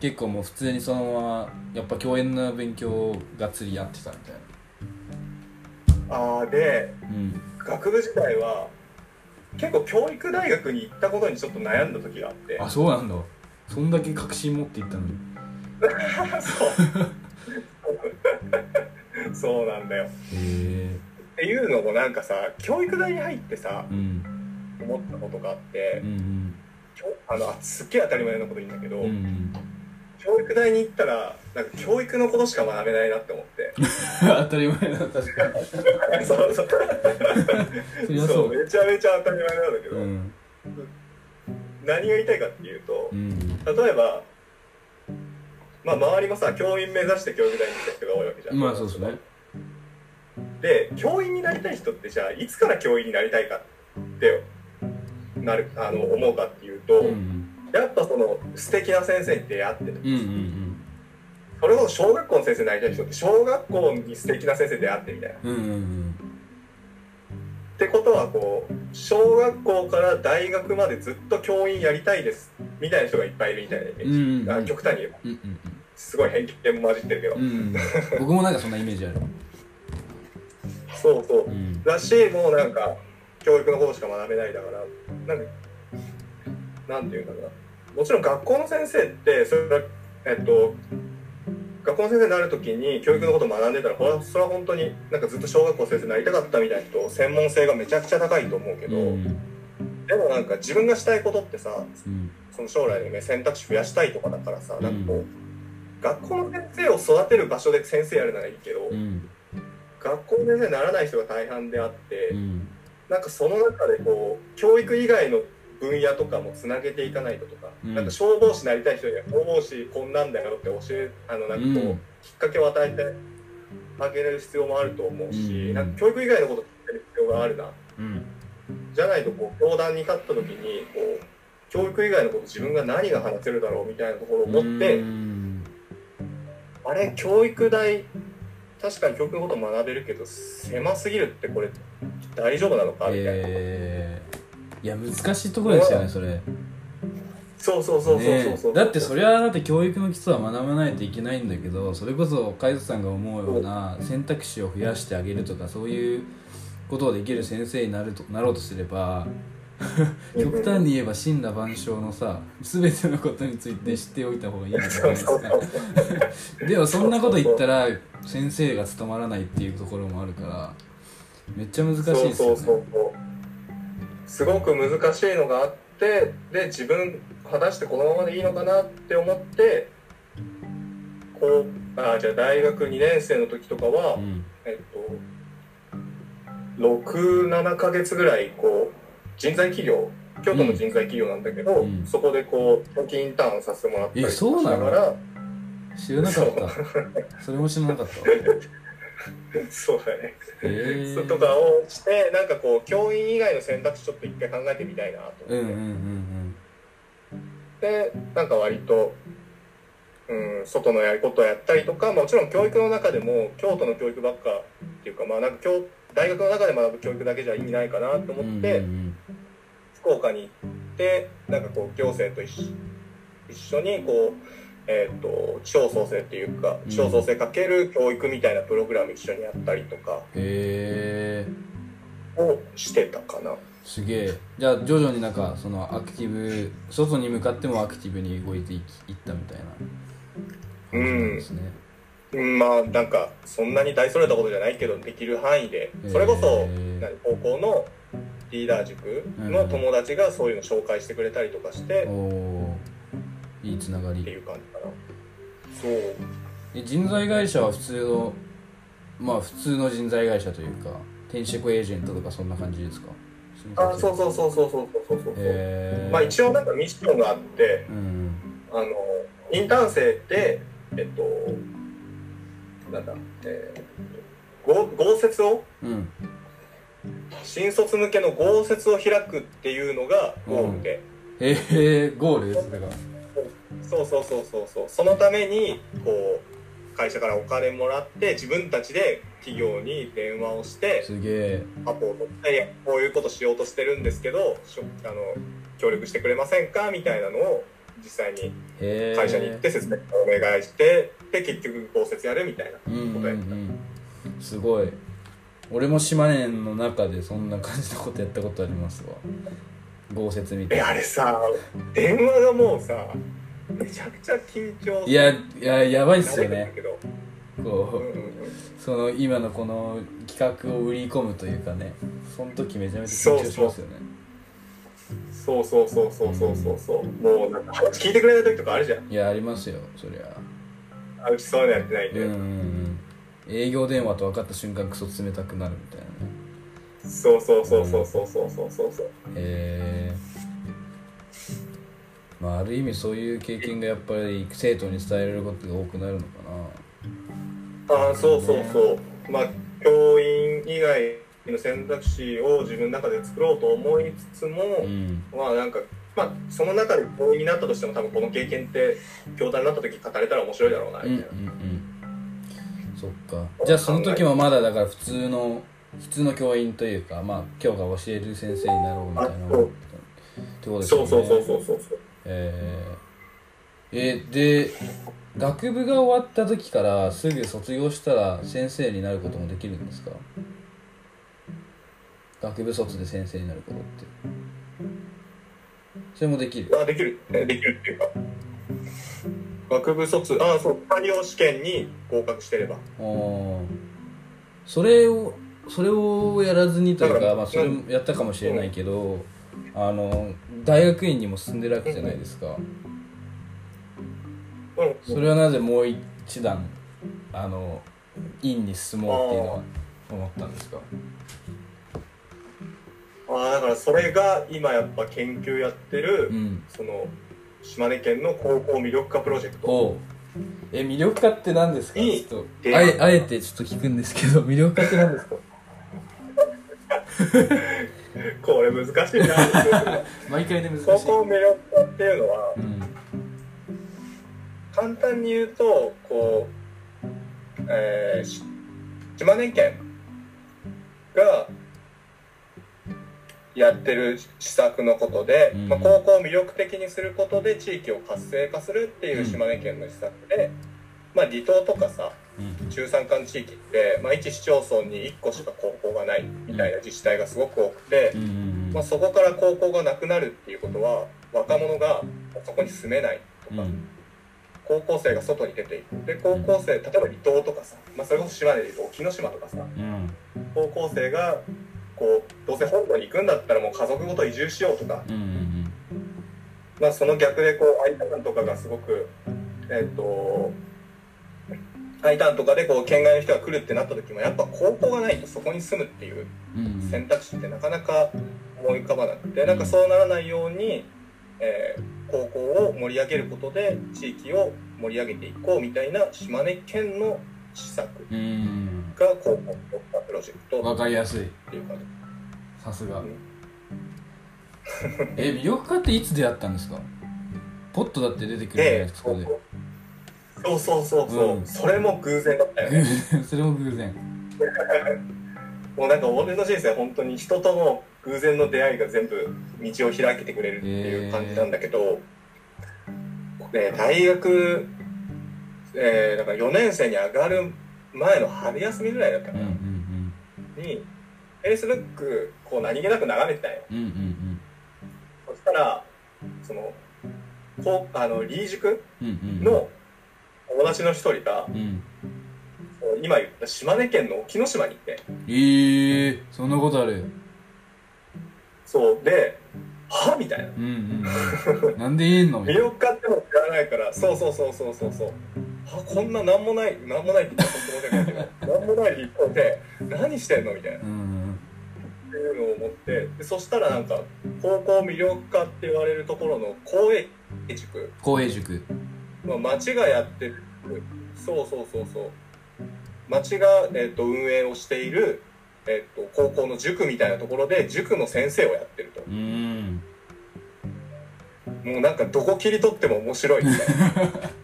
結構もう普通にそのままやっぱ教員の勉強をがっつりやってたみたいああでなうん。学部時代は結構教育大学に行ったことにちょっと悩んだ時があって。あそうなんだ。そんだけ確信持っていったのに。そう。そうなんだよ。へえっていうのもなんかさ教育大に入ってさうん。思ったことがあってうんうん。あのあすっげえ当たり前のこと言うんだけど、うんうん。教育大に行ったらなんか教育のことしか学べないなって思って。当たり前だ確かに。そうそう。そう。めちゃめちゃ当たり前なんだけど、うん。何が言いたいかっていうとうん例えばまあ周りもさ教員目指して教育大に行った人が多いわけじゃん。まあそうですねで教員になりたい人ってじゃあいつから教員になりたいかってなるあの思うかっていうと、うんうん。やっぱその素敵な先生に出会ってる。うんうんそれこそ小学校の先生になりたい人って小学校に素敵な先生に出会ってみたいな。っうんうんうん。てことはこう小学校から大学までずっと教員やりたいですみたいな人がいっぱいいるみたいなイメージ、うんうんうん。あ極端に言えば。うんうん。すごい偏見も混じってるけど、うんうん。僕もなんかそんなイメージあるそうそう。うん。だしもうなんか教育のことしか学べないだからなんかなんていうんだろうな。もちろん学校の先生ってそれはえっと学校の先生になる時に教育のことを学んでたらこれはそれは本当になんかずっと小学校先生になりたかったみたいな人専門性がめちゃくちゃ高いと思うけど、うん。でもなんか自分がしたいことってさうん。その将来の、ね、選択肢増やしたいとかだからさ、なんかこうう学校の先生を育てる場所で先生やるならいいけど、うん学校の先生にならない人が大半であって、うん。なんかその中でこう教育以外の分野とかもつなげていかないととか、うん。なんか消防士になりたい人には消防士こんなんだよって教えあのなんかこう、うん。きっかけを与えてあげる必要もあると思うし、うん。なんか教育以外のことを聞いてる必要があるなうん。じゃないとこう教団に勝った時にこう教育以外のこと自分が何が話せるだろうみたいなところを持って、うん。あれ教育大確かに教育のこと学べるけど狭すぎるってこれ大丈夫なのか？みたいな。えー。いや難しいところですよねそれ。そうそうそうそうそうねそう、だってそれはだって教育の基礎は学ばないといけないんだけどそれこそ海斗さんが思うような選択肢を増やしてあげるとかそういうことをできる先生になるとなろうとすれば 極端に言えば神羅万象のさ全てのことについて知っておいた方がいいんじゃないですか。でもそんなこと言ったら先生が務まらないっていうところもあるからめっちゃ難しいですよね。そうそうそうすごく難しいのがあってで自分果たしてこのままでいいのかなって思ってこうあじゃあ大学2年生の時とかは、うん。えっと67ヶ月ぐらいこう人材企業京都の人材企業なんだけど、うん。そこでこう長期インターンさせてもらったりしながら知らなかった。それも知らなかった。そうだね。へえとかをしてなんかこう教員以外の選択肢ちょっと一回考えてみたいなと思って、うんうんうんでなんか割と、うん、外のやることをやったりとかもちろん教育の中でも京都の教育ばっかっていうかまあなんか教大学の中で学ぶ教育だけじゃ意味ないかなとうん思って、福岡に行ってなんかこう行政と一緒一緒にこう、えー、と地方創生っていうかうん。地方創生かける教育みたいなプログラム一緒にやったりとかをしてたかな。すげえ。じゃあ徐々になんかそのアクティブ外に向かってもアクティブに動いていったみたいな感じなんですね、うんまあなんかそんなに大それたことじゃないけどできる範囲でそれこそ、高校のリーダー塾の友達がそういうの紹介してくれたりとかして、おおー。いいつながってりいう感じかな。そう。え人材会社は普通のまあ普通の人材会社というか転職エージェントとかそんな感じですか？あそうそうそうそうそうそうそうそう、へえまあ一応なんかミッションがあってうん。あのインターン生ってえっとなんだえー、合合説を？うん。新卒向けの合説を開くっていうのがゴールで、へえゴールそれがそうそうそうそうそう。そのためにこう会社からお金もらって自分たちで企業に電話をしてすげえ。アポを取ってこういうことしようとしてるんですけどあの協力してくれませんか？みたいなのを実際に会社に行って説明をお願いしてで結局合説やるみたいなうんうんことやった、うんすごい。俺も島根の中でそんな感じのことやったことありますわ。豪雪みたいえなあれさ電話がもうさめちゃくちゃ緊張いやいややばいっすよね。こううんうんうん。その今のこの企画を売り込むというかねその時めちゃめちゃ緊張しますよね。そうそうそうそうそうそうそうもうなんか話聞いてくれない時とかあるじゃん。いやありますよそりゃ。あうちそういうのやってないんで、うんうんうん。営業電話と分かった瞬間クソ冷たくなるみたいなね。そうそうそうそうそうそうそうそう。そうへえまあある意味そういう経験がやっぱり生徒に伝えられることが多くなるのかああそうそうそう。まあ教員以外の選択肢を自分の中で作ろうと思いつつも、なうん。まあなんかまあその中で教員になったとしても多分この経験って教壇になった時語れたら面白いだろうなうんうんうみたいな、んそっかじゃあその時もまだだから普通の普通の教員というかまあ今日が教える先生になろうみたいなあそう。ってことですよね。そうそうそうそうそう。そうえー、えで学部が終わった時からすぐ卒業したら先生になることもできるんですか？学部卒で先生になることって。それもできる？あできる。えできるっていうか。学部卒ああそう採用試験に合格してれば。あー。それをそれをやらずにというか、まあ、それもやったかもしれないけど、あの大学院にも進んでるわけじゃないですか、うん。それはなぜもう一段あの院に進もうっていうのは思ったんですか？ああだからそれが今やっぱ研究やってる、うん。その島根県の高校魅力化プロジェクト。え魅力化って何ですか？いいちょっとであえあえてちょっと聞くんですけど魅力化って何ですか？これ難しいな。毎回で難しい。高校魅力化っていうのはうん。簡単に言うとこう、えーし島根県がやってる施策のことで、うん。まあ、高校を魅力的にすることで地域を活性化するっていう島根県の施策で、まあ、離島とかさうん。中山間地域って、まあ、一市町村に1個しか高校がないみたいな自治体がすごく多くてまあ、そこから高校がなくなるっていうことは若者がそこに住めないとか、うん。高校生が外に出ていくで高校生例えば離島とかさ、まあ、それこそ島でいうと沖ノ島とかさうん。高校生がこうどうせ本土に行くんだったらもう家族ごと移住しようとか、うんうんまあ、その逆でこう I ターンとかがすごくえっ、と I ターンとかでこう県外の人が来るってなった時もやっぱ高校がないとそこに住むっていう選択肢ってなかなか思い浮かばなくてなんかそうならないように、えー高校を盛り上げることで地域を盛り上げていこうみたいな島根県の施策うん。うんが高校のプロジェクト。わかりやすい。っていう感じさすが。うん。え魅力家っていつ出会ったんですか？ポッとだって出てくるじゃないでですかで。そうそうそうそう、うん。それも偶然だったよね。それも偶然。もうなんか俺の人生本当に人との偶然の出会いが全部道を開けてくれるっていう感じなんだけど、ね、大学、えー、だから4年生に上がる前の春休みぐらいだったかうんうな、ん。に Facebook こう何気なく眺めてたようんうんうんそしたらそのこうあのリー塾うんうんうん。の友達の一人がうん。今言った島根県の沖ノ島に行ってえー、そんなことある。そう。ではみたいな。うんうんうん。なんで言えんの？みたいな魅力家っても知らないから。そうそうそうそうそうそうあこんななんもないなんもないって言ったら本当申し訳ないけど なんもない一方で何してんのみたいな。っていうのを思ってでそしたらなんか高校魅力家って言われるところの公営塾、公営塾。まあ、町がやってる。そうそうそうそう。町が、えっと運営をしている、えっと高校の塾みたいなところで塾の先生をやってると。うん。もうなんかどこ切り取っても面白いみたいな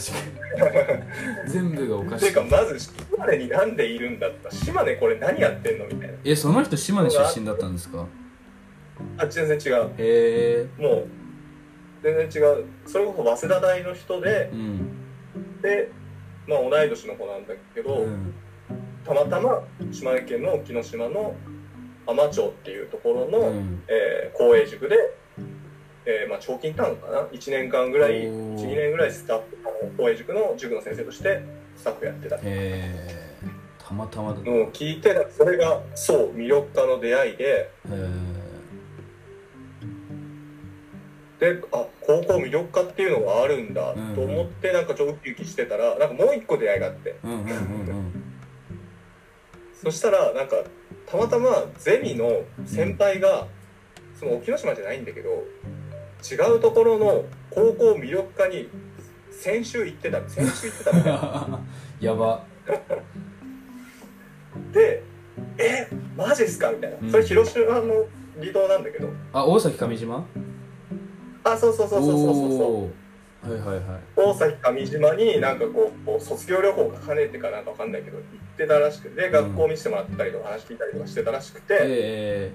全部がおかていうしいかまず島根になんでいるんだった？島根これ何やってんのみたいな。えその人島根出身だったんですか？あ全然違う。へえ。もう全然違う。それこそ早稲田大の人でうん。でまあ同い年の子なんだけど、うん。たまたま島根県の沖ノ島の海士町っていうところの、うんえー公営塾で、えーまあ、長期間かな？1年間ぐらいおー。12年ぐらいスタッフ公営塾の塾の先生としてスタッフやってた。へえたまたまだ。へのを聞いてそれがそう魅力家の出会いで。えであ高校魅力家っていうのがあるんだうんと思ってなんかちょっとウキウキしてたらなんかもう一個出会いがあって。そしたらなんかたまたまゼミの先輩がその沖ノ島じゃないんだけど違うところの高校魅力家に先週行ってた先週行ってたみたいなやば。で「えマジっすか?」みたいうん。なそれ広島の離島なんだけど。あ大崎上島？あそうそうそうそうそうそう。はいはいはい。大崎上島になんかこうこう卒業旅行が兼ねてかなんかわかんないけど行ってたらしくてで学校見せてもらったりとか話聞いたりとかしてたらしくて、え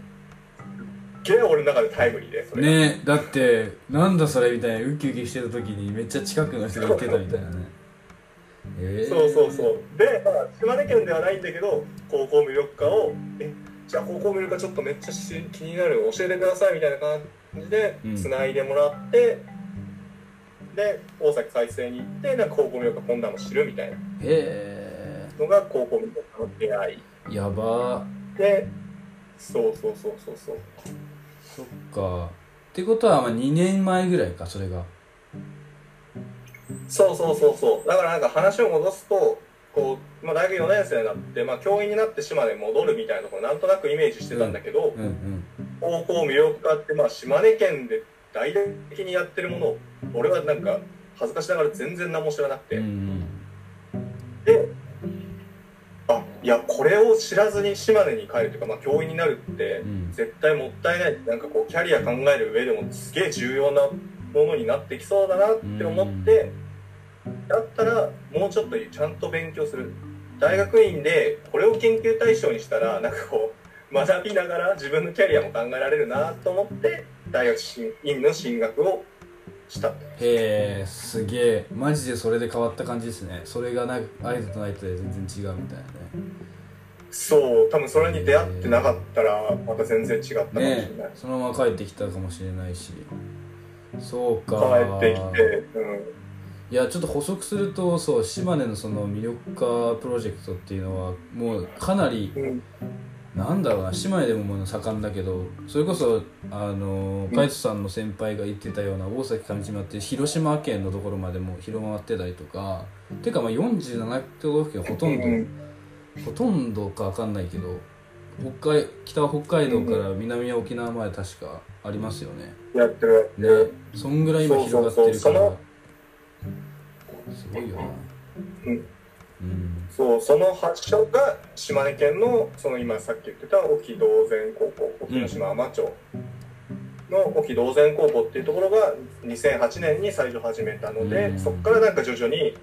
ゲー俺の中でタイムリーでそえれが、ねだってなんだそれみたいなウキウキしてた時にめっちゃ近くの人が言ってたみたいなね。ええそうそうそう。で、まあ、島根県ではないんだけど高校魅力家をえじゃあ高校魅力家ちょっとめっちゃし気になる教えてくださいみたいな感じでうん。つないでもらって、で大崎再生に行ってなんか高校魅力家こんなの知るみたいな。へえのが高校魅力家の出会い。やば。でそうそうそうそうそうそっか。ってことはまあ2年前ぐらいかそれが。そうそうそうそう。だからなんか話を戻すとこう、まあ、大学4年生になって、まあ、教員になって島根に戻るみたいなところなんとなくイメージしてたんだけど、うんうん高校魅力家って、まあ、島根県で大々的にやってるものを俺はなんか恥ずかしながら全然何も知らなくて、うんうん。であいやこれを知らずに島根に帰るというか、まあ、教員になるってうん。絶対もったいない。なんかこうキャリア考える上でもすげえ重要なものになってきそうだなって思って、だったらもうちょっとちゃんと勉強する。大学院でこれを研究対象にしたらなんかこう学びながら自分のキャリアも考えられるなと思って大学院の進学をした。へえすげえマジでそれで変わった感じですね。それがなアイドとナイトで全然違うみたいなね。そう多分それに出会ってなかったらまた全然違ったかもしれない、ねそのまま帰ってきたかもしれないし。そうか帰ってきて、うん、いやちょっと補足するとそう島根のその魅力化プロジェクトっていうのはもうかなりうんなんだろうな島根でも盛んだけどそれこそあのうん。カイトさんの先輩が言ってたような大崎上島って広島県のところまでも広まってたりとかてかまあ47都道府県ほとんど、うん。ほとんどか分かんないけど北海北は北海道から南は沖縄まで確かありますよね。やってる。ね。る、そんぐらい今広がってるから。すごいよな。うん。うんそうその発祥が島根県のその今さっき言ってた沖道前高校沖ノ島海士町の沖道前高校っていうところが2008年に最初始めたので、うん。そこからなんか徐々に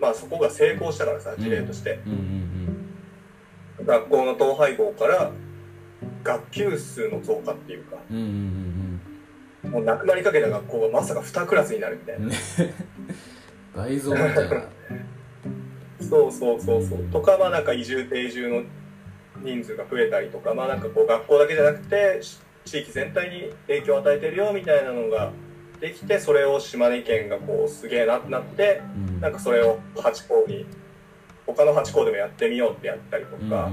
まあそこが成功したからさ事例として、学校の統廃合から学級数の増加っていうかもうなくなりかけた学校がまさか2クラスになるみたいな、倍増みたいなそうそうそうそう、うんとかまあなんか移住定住の人数が増えたりとかまあなんかこう学校だけじゃなくてし地域全体に影響を与えてるよみたいなのができてそれを島根県がこうすげえなってなってうん。なんかそれを8校に他の8校でもやってみようってやったりとか、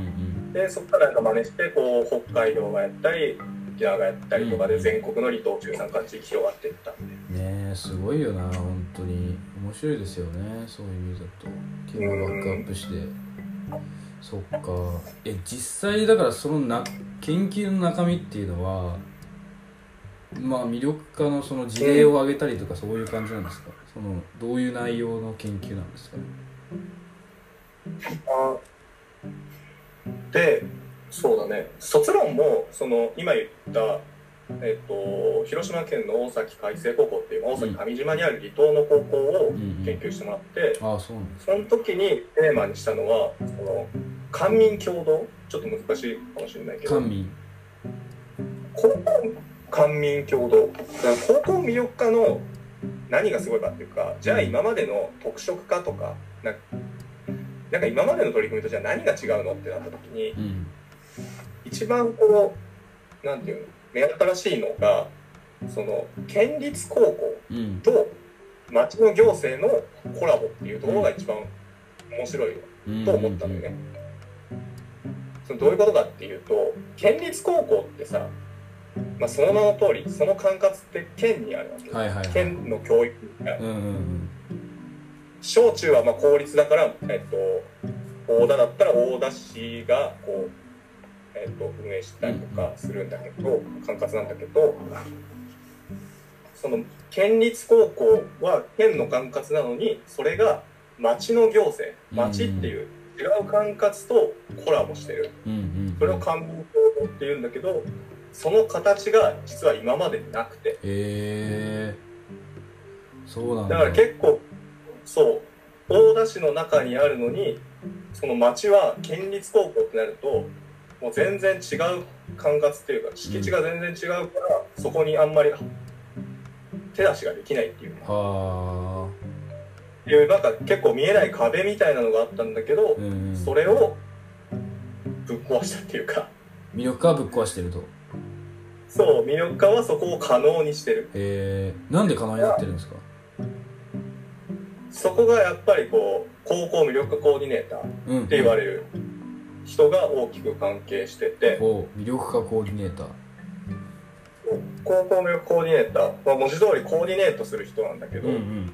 でそこからなんか真似してこう北海道がやったり沖縄がやったりとかでうん。全国の離島中山間地域広がっていったんで。ねえすごいよな本当に。面白いですよねそういう意味だと。県がバックアップして。そっか。え実際だからそのな研究の中身っていうのはまあ魅力化のその事例を挙げたりとかそういう感じなんですか？そのどういう内容の研究なんですかね？でそうだね。卒論もその今言った、えっと広島県の大崎海星高校っていう大崎上島にある離島の高校を研究してもらって、ああそうその時にテーマにしたのはその官民共同？ちょっと難しいかもしれないけど。官民。高校官民共同？高校魅力化の何がすごいかっていうかじゃあ今までの特色化とかなんかなんか今までの取り組みとじゃあ何が違うのってなった時にうん一番こうなんていうの目新しいのがその県立高校うん。と町の行政のコラボっていうところが一番面白いうん。と思ったのよね。そのどういうことかっていうと県立高校ってさ、まあ、その名の通りその管轄って県にあるわけ、はいはいはい。県の教育が。うんうん。小中はまあ公立だから、えっと、大田だったら大田市がこう、えっと、運営したりとかするんだけど管轄なんだけどその県立高校は県の管轄なのにそれが町の行政町っていう違う管轄とコラボしてる。それを官民共同っていうんだけどその形が実は今までになくて。へえそうなんだ。だから結構そう大田市の中にあるのにその町は県立高校ってなるともう全然違う管轄っていうか敷地が全然違うから、そこにあんまり手出しができないっていう。はあ。いうなんか結構見えない壁みたいなのがあったんだけど、うんうん。それをぶっ壊したっていうか。魅力化はぶっ壊してると。そう魅力化はそこを可能にしてる。へえ。なんで可能になってるんですか？そこがやっぱりこう高校魅力コーディネーターっうんて言われる人が大きく関係してて、魅力化コーディネーター。高校魅力コーディネーター、まあ、文字通りコーディネートする人なんだけど、うんうん。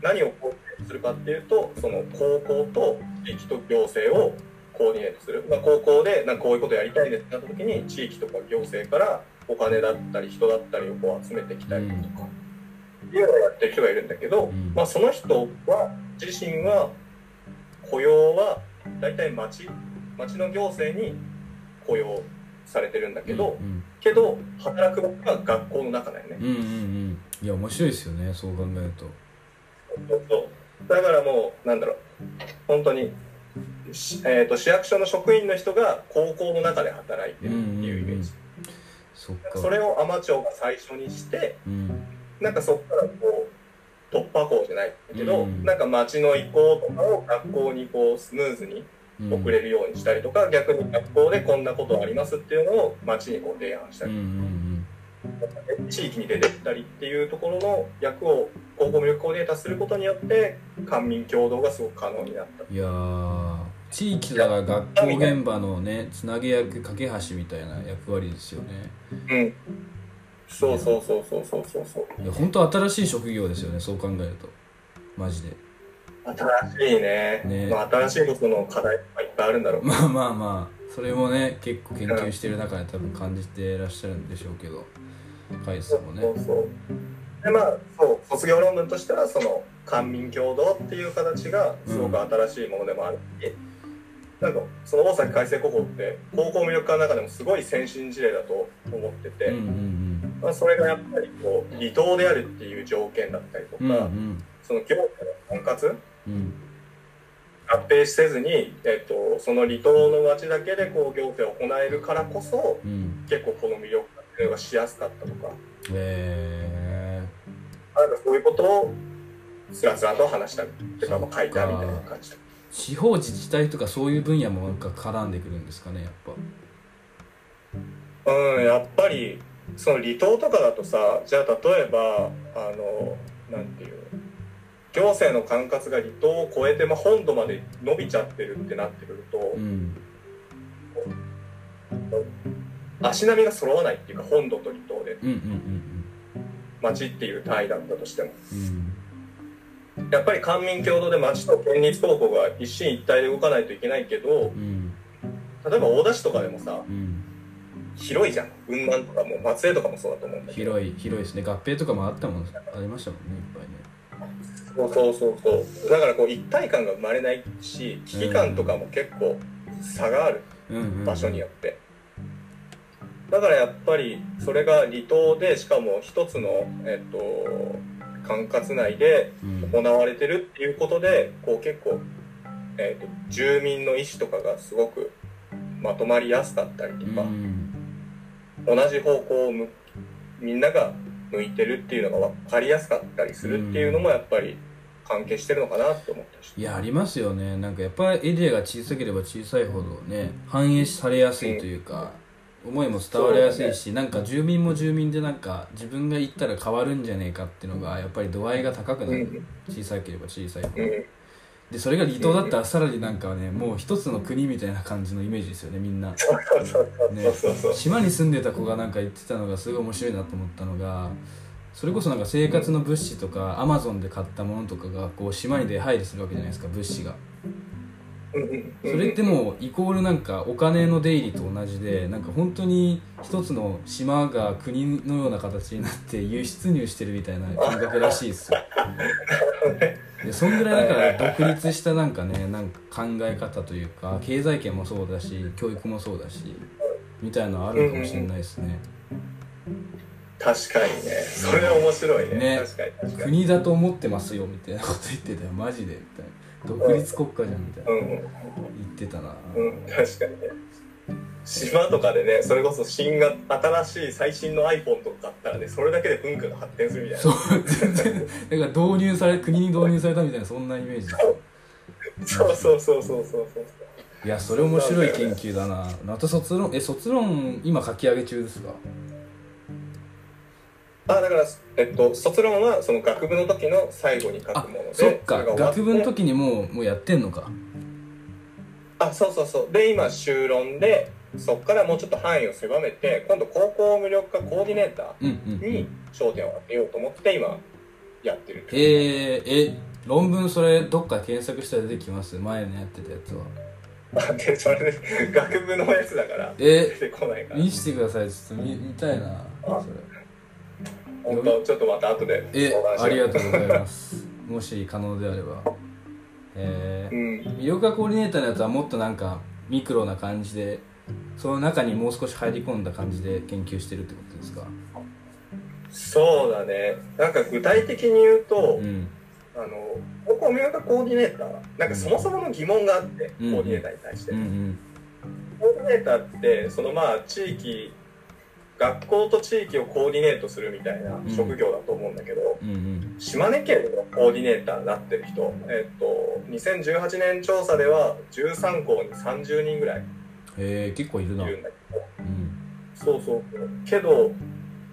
何をコーディネートするかっていうとその高校と地域と行政をコーディネートする、まあ、高校でなんかこういうことやりたいですってなった時に地域とか行政からお金だったり人だったりをこう集めてきたりとか、いうのをやってる人がいるんだけど、うん。まあ、その人は自身は雇用は大体町町の行政に雇用されてるんだけど、うんけど働く場所は学校の中だよね。うん、うんうん。うんいや面白いですよねそう考えると。そうそうだからもうなんだろう。本当に、しえー、と市役所の職員の人が高校の中で働いてるっていうイメージ、そっか。それを海士町が最初にしてうん。なんかそこからこう突破口じゃないけど、うんなんか町の移行とかを学校にこうスムーズに送れるようにしたりとか、逆に学校でこんなことありますっていうのを町にこう提案したり、うんうん地域に出てったりっていうところの役を高校魅力コーディネーターすることによって官民共同がすごく可能になった。うんいやー地域だから学校現場のねつなげ役架け橋みたいな役割ですよね。うん。そうそうそうそうそうそうそう。いや本当新しい職業ですよねそう考えると。マジで新しいね。ね。まあ、新しいことの課題がいっぱいあるんだろう。まあまあまあそれもね結構研究してる中で多分感じてらっしゃるんでしょうけどカイさんもねそうそうでまあそう卒業論文としてはその官民共同っていう形がすごく新しいものでもあるし、なんかその大崎海星高校って高校魅力科の中でもすごい先進事例だと思ってて、うんうんまあ、それがやっぱりこう離島であるっていう条件だったりとか、うんうんうんその行政の管轄うん合併せずに、えっと、その離島の町だけでこう行政を行えるからこそうん。結構この魅力っていうのがしやすかったとか。えなんかそういうことをつらつらと話したりっていうか。まあ書いてあるみたいな感じ地方自治体とかそういう分野もなんか絡んでくるんですかねやっぱ。うんやっぱりその離島とかだとさじゃあ例えばあのなんていう行政の管轄が離島を超えて、まあ、本土まで伸びちゃってるってなってくるとうん足並みが揃わないっていうか本土と離島でうんうんうん町っていう単位だったとしても。うんやっぱり官民共同で町と県立高校が一進一退で動かないといけないけどうん例えば大田市とかでもさ広いじゃん。雲南とかも松江とかもそうだと思うんだけど。広い広いですね。合併とかもあったもんありましたもんねいっぱいね。そうそうそうそう。だからこう一体感が生まれないし危機感とかも結構差がある。場所によって、だからやっぱりそれが離島でしかも一つのえっと管轄内でうん。行われてるっていうことでこう結構、えっと住民の意思とかがすごくまとまりやすかったりとか、うん。同じ方向を向みんなが向いてるっていうのが分かりやすかったりするっていうのもやっぱり関係してるのかなって思ったしいやありますよね。なんかやっぱりエリアが小さければ小さいほどね反映されやすいというか、思いも伝わりやすいし、なんか住民も住民でなんか自分が行ったら変わるんじゃねえかっていうのがやっぱり度合いが高くなる、小さければ小さいほど、うんでそれが離島だったらさらになんかねもう一つの国みたいな感じのイメージですよねみんな。ね。島に住んでた子がなんか言ってたのがすごい面白いなと思ったのがそれこそなんか生活の物資とかアマゾンで買ったものとかがこう島に出入りするわけじゃないですか物資が。それってもうイコールなんかお金の出入りと同じでなんか本当に一つの島が国のような形になって輸出入してるみたいな感覚らしいですよ でそんぐらいだから独立したなんかねなんか考え方というか経済圏もそうだし教育もそうだしみたいなのあるかもしれないですね。確かにね。それ面白いね。ね。国だと思ってますよみたいなこと言ってたよマジでみたいな。独立国家じゃんみたいな。うん言ってたな。うんうん確かにね島とかでねそれこそ新が新しい最新の iPhone とか買ったらねそれだけで文化が発展するみたいな。そう。全然だから導入され国に導入されたみたいなそんなイメージ。そうそうそうそうそうそう。いやそれ面白い研究だな。また卒論え卒論今書き上げ中ですかあだから、えっと、卒論はその学部の時の最後に書あくものでそっか。学部の時にもうもうやってんのか。あそうそうそう。で今修論でそこからもうちょっと範囲を狭めて今度高校無力化コーディネータうんうんーに焦点を当てようと思って今やってる。えー、え論文それどっか検索したら出てきます？前のやってたやつは。あでそれで学部のやつだから。え出てこないから。見してください。ちょっと見見たいなそ本当ちょっとまた後でれえありがとうございます。もし可能であれば。えー。うん。魅力化コーディネーターのやつはもっとなんかミクロな感じでその中にもう少し入り込んだ感じで研究してるってことですか？そうだね。なんか具体的に言うと、うん。あの高校無力化コーディネーター。なんかそもそもの疑問があって、うん。コーディネーターに対して、うんうん。コーディネーターってそのまあ地域学校と地域をコーディネートするみたいな職業だと思うんだけど、うんうん。島根県のコーディネーターになってる人、えっと、2018年調査では13校に30人ぐらいへえ結構いるな。いるんだけど。うん。そうそう。けど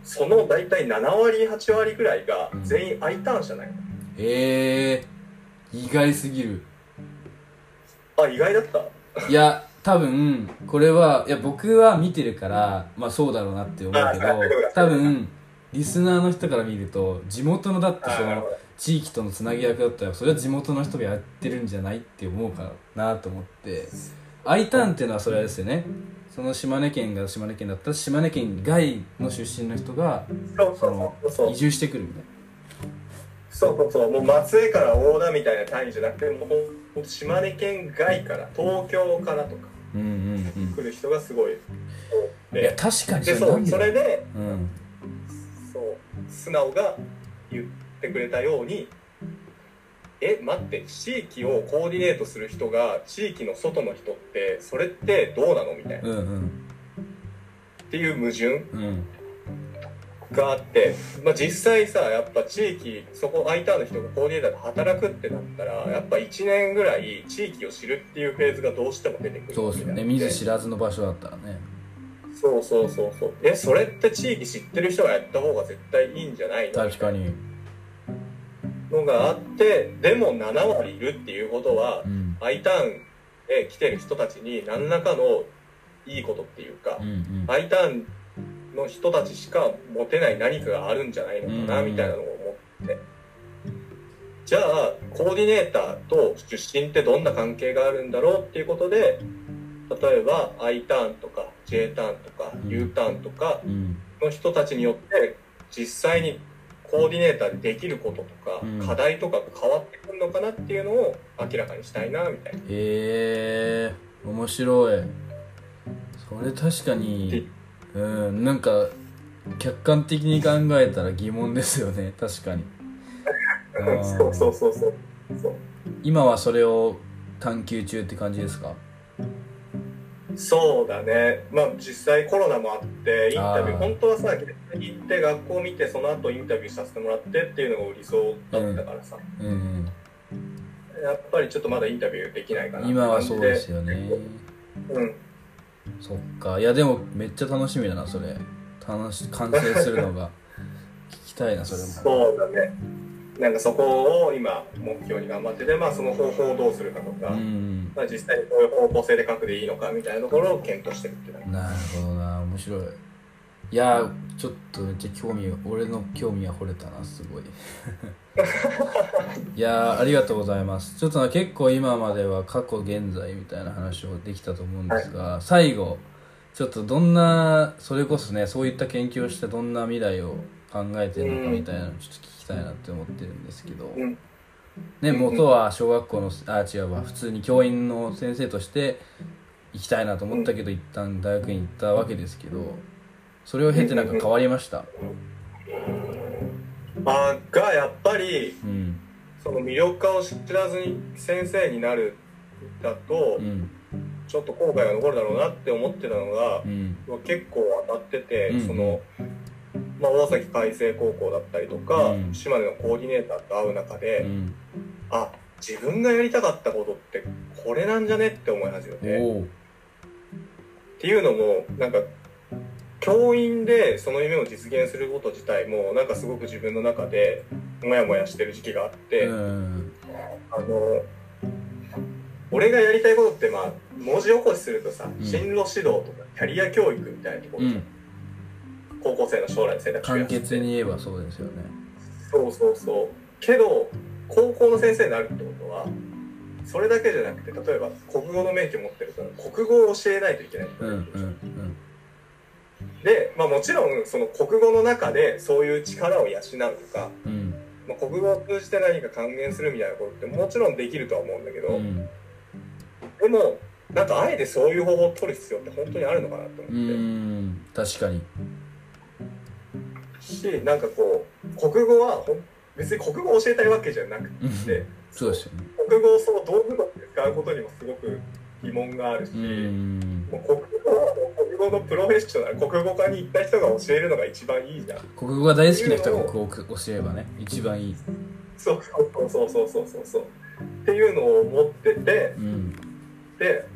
その大体7割8割ぐらいが全員 I ターンじゃない、へえ意外すぎる。あ意外だった？いや多分これはいや僕は見てるからまあそうだろうなって思うけど多分リスナーの人から見ると地元のだってその地域とのつなぎ役だったらそれは地元の人がやってるんじゃないって思うからなと思って I ターンっていうのはそれですよね。その島根県が島根県だったら島根県外の出身の人が移住してくるみたいそうそうそう。もう松江から大田みたいな単位じゃなくてもうほんと島根県外から東京からとかなうんうん。来る人がすごいいやで確かにでそうれなんでだそれでうん。そう素直が言ってくれたようにえ待って地域をコーディネートする人が地域の外の人ってそれってどうなのみたいな。っうんうん。ていう矛盾うん。があって、まあ、実際さやっぱ地域そこ I ターンの人がコーディネーターで働くってなったらやっぱ1年ぐらい地域を知るっていうフェーズがどうしても出てくるそうですよね。見ず知らずの場所だったらね。そうそうそうそう。えそれって地域知ってる人がやった方が絶対いいんじゃないの？確かにのがあってでも7割いるっていうことはうん。I ターンへ来てる人たちに何らかのいいことっていうかうんうん。I ターンの人たちしか持てない何かがあるんじゃないのかなうん。みたいなのを思って。じゃあコーディネーターと出身ってどんな関係があるんだろうっていうことで例えば I ターンとか J ターンとかうん。U ターンとかうん。の人たちによって実際にコーディネーターでできることとか、うん。課題とかが変わってくるのかなっていうのを明らかにしたいなみたいな。へえ。面白い。それ確かにうんなんか客観的に考えたら疑問ですよね。確かに。そうそうそうそうそう。今はそれを探求中って感じですか？そうだね。まあ実際コロナもあってインタビュー本当はさ行って学校見てその後インタビューさせてもらってっていうのが理想だったからさ、うんうん。やっぱりちょっとまだインタビューできないかな。今はそうですよね。うん。そっか。いやでもめっちゃ楽しみだなそれ。楽し完成するのが。聞きたいなそれも。そうだねなんかそこを今目標に頑張っててまあその方法をどうするかとか、うんまあ、実際にこういう方向性で書くでいいのかみたいなところを検討してるっていう。なるほどな面白い。いやちょっとめっちゃ興味俺の興味は惚れたなすごい。いやありがとうございます。ちょっとな結構今までは過去現在みたいな話をできたと思うんですが、最後ちょっとどんなそれこそねそういった研究をしてどんな未来を考えてるのかみたいなのをちょっと聞きたいなって思ってるんですけど、うん。ね元は小学校のあ違うわ普通に教員の先生として行きたいなと思ったけど、一旦大学に行ったわけですけどそれを経てなんか変わりました？あがやっぱりうん。その魅力化を知らずに先生になるだとうん。ちょっと後悔が残るだろうなって思ってたのがうん。結構当たってて、うん。その、まあ、大崎海星高校だったりとか、うん。島根のコーディネーターと会う中で、うん。あ自分がやりたかったことってこれなんじゃねって思い始めて。っていうのもなんか教員でその夢を実現すること自体もなんかすごく自分の中でモヤモヤしてる時期があって、うん。あの俺がやりたいことってまあ文字起こしするとさ、うん。進路指導とかキャリア教育みたいなところ、うん高校生の将来の選択肢を簡潔に言えばそうですよね。そうそうそう。けど高校の先生になるってことはそれだけじゃなくて例えば国語の免許持ってるから国語を教えないといけないうんうんで、まあ、もちろんその国語の中でそういう力を養うとか、うん。うんまあ、国語を通じて何か還元するみたいなことってもちろんできるとは思うんだけど、うん。でもなんかあえてそういう方法を取る必要って本当にあるのかなとう思って、ん確かにしなんかこう国語はほん別に国語を教えたいわけじゃなくうん。て、そうですよね。国語をその道具として使うことにもすごく疑問があるし、うん。もう国語はもう語のプロフェッショナル国語科に行った人が教えるのが一番いいじゃん。国語が大好きな人が国語を教えればね一番いい。そうそうそうそうそうそうそう。っていうのを思っててうん。で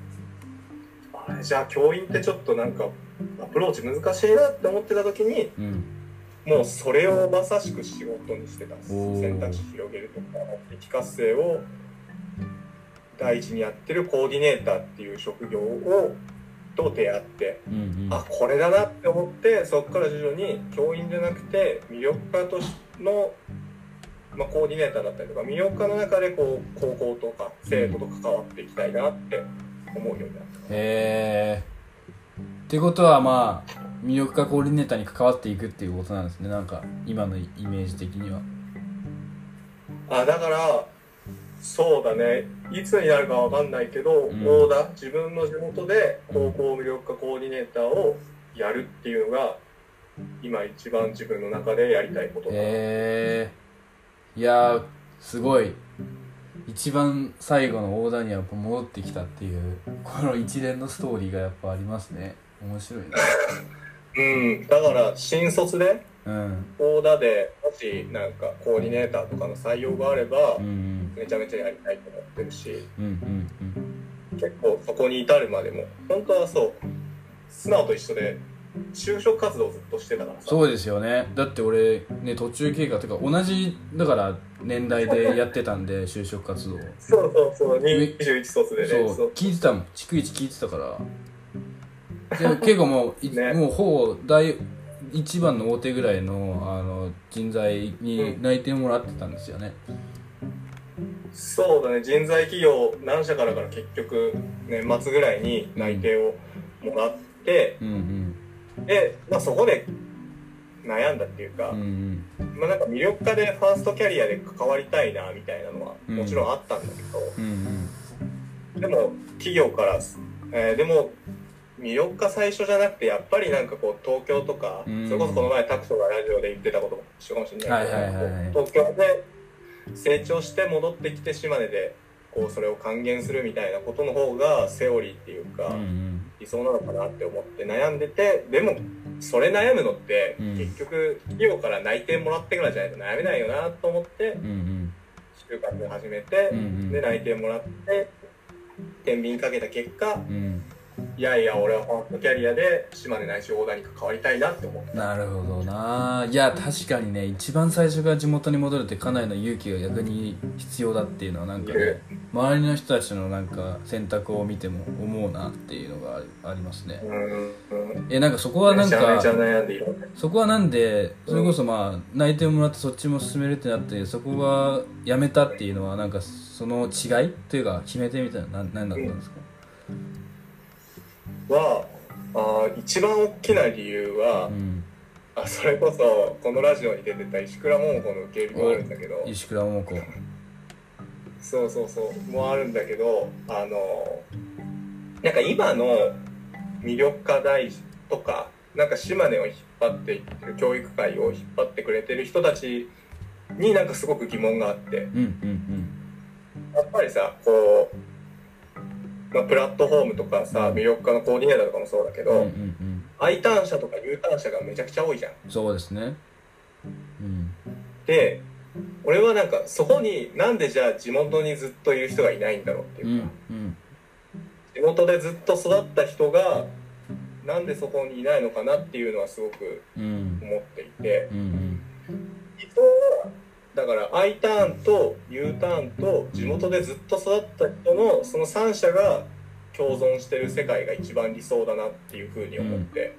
あれじゃあ教員ってちょっとなんかアプローチ難しいなって思ってた時にうんもうそれをまさしく仕事にしてたんです。選択肢広げるとか適活性を第一にやってるコーディネーターっていう職業をと出会ってうんうん。あこれだなって思ってそこから徐々に教員じゃなくて魅力家としの、まあ、コーディネーターだったりとか魅力家の中でこう高校とか生徒と関わっていきたいなって思うようになった。へえってことはまあ魅力家コーディネーターに関わっていくっていうことなんですね。なんか今のイメージ的には。あだからそうだね。いつになるかわかんないけど、ん。大田自分の地元で高校魅力家コーディネーターをやるっていうのが今一番自分の中でやりたいことだ、へえいやーすごい。一番最後のオーダーにはやっぱ戻ってきたっていうこの一連のストーリーがやっぱありますね。面白いな うん。だから新卒でうん。大田でもしなんかコーディネーターとかの採用があればうんうん。めちゃめちゃやりたいと思ってるしうんうん結構そこに至るまでも本当はそう素直と一緒で就職活動をずっとしてたからさ。そうですよね。だって俺ね途中経過というか同じだから年代で やってたんで就職活動。そうそうそう。21卒でね。そう。聞いてたもん。逐一聞いてたからで結構もうい、ね。もうほぼ第一番の大手ぐらいのあの人材に内定もらってたんですよね、そうだね。人材企業何社からから結局年末ぐらいに内定をもらって、うん、うん。で、まあ、そこで悩んだっていうか、うんうん。まあ、なんか魅力家でファーストキャリアで関わりたいなみたいなのはうん。もちろんあったんだけど、うん。でも企業から、えーでも魅力家最初じゃなくてやっぱりなんかこう東京とか、うん。それこそこの前タクトがラジオで言ってたことも一緒かもしれないけど、はいはいはい。はい東京で成長して戻ってきて島根でこうそれを還元するみたいなことの方がセオリーっていうか、理想なのかなって思って悩んでてでもそれ悩むのって、うん結局企業から内定もらってからじゃないと悩めないよなと思ってうんうん。就活始めて、うんうん。で内定もらって天秤かけた結果うんいやいや俺はファーストキャリアで島根ないし大田に関わりたいなって思ったなるほどな。いや確かにね一番最初から地元に戻るってかなりの勇気が逆に必要だっていうのはなんかね周りの人たちのなんか選択を見ても思うなっていうのがありますね。えなんかそこはなんかそこはなんでそれこそまあ内定をもらってそっちも進めるってなってそこがやめたっていうのはなんかその違いというか決め手みたいな何何だったんですか？はあー一番大きな理由は、うん。あそれこそこのラジオに出てた石倉桃子の受け入れもあるんだけど。石倉桃子。そうそうそう。もあるんだけどあのなんか今の魅力家大使とかなんか島根を引っ張っていってる教育界を引っ張ってくれてる人たちになんかすごく疑問があって。うんうん。やっぱりさこう、まあ、プラットフォームとかさ魅力家のコーディネーターとかもそうだけど、うんうんうん。I ターン者とか U ターン者がめちゃくちゃ多いじゃん。そうですね。うん。で俺はなんかそこになんでじゃあ地元にずっといる人がいないんだろうってういうんか、うん。地元でずっと育った人がなんでそこにいないのかなっていうのはすごくうん。思っていてうんうん。理想はだから I ターンと U ターンと地元でずっと育った人のその3者が共存してる世界が一番理想だなっていうふうに思って、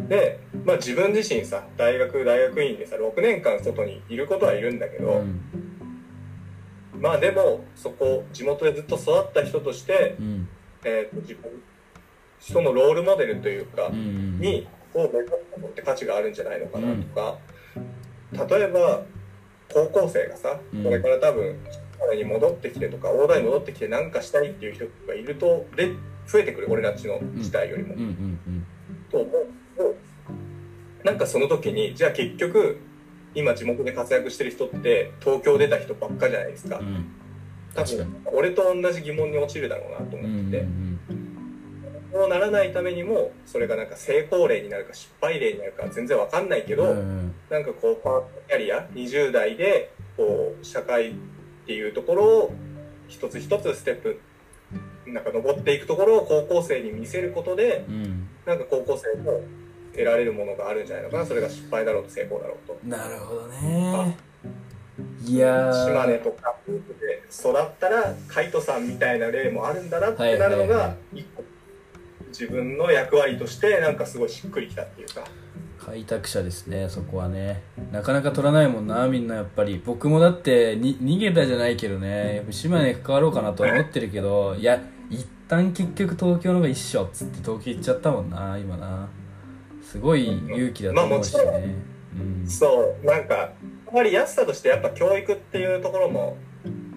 で、まあ、自分自身さ大学大学院でさ6年間外にいることはいるんだけど、うん。まあでもそこ地元でずっと育った人として、うん。えー、と自分人のロールモデルというか、にを目指すことって価値があるんじゃないのかなとか、例えば高校生がさうん。これから多分島根に戻ってきてとか大台に戻ってきて何かしたいっていう人がいるとで増えてくる俺たちの時代よりも、うんうんうん。と思う。となんかその時にじゃあ結局今地元で活躍してる人って東京出た人ばっかじゃないですか、うん。多分俺と同じ疑問に陥るだろうなとうんう思ってて、んそそうならないためにもそれがなんか成功例になるか失敗例になるか全然わかんないけど、うんうん。なんかこうパートキャリア20代でこう社会っていうところを一つ一つステップなんか登っていくところを高校生に見せることでうん。なんか高校生も得られるものがあるんじゃないのかなそれが失敗だろうと成功だろうと。なるほどね。いやー。島根とかで育ったら海斗さんみたいな例もあるんだなってなるのが一個自分の役割としてなんかすごいしっくりきたっていうか。開拓者ですねそこはね。なかなか取らないもんなみんなやっぱり。僕もだってに逃げたじゃないけどね。やっぱ島根関わろうかなとは思ってるけどいや一旦結局東京の方が一緒っつって東京行っちゃったもんな今な。すごい勇気だと思うしね、まあもうん。そうなんかあまり安さとしてやっぱ教育っていうところも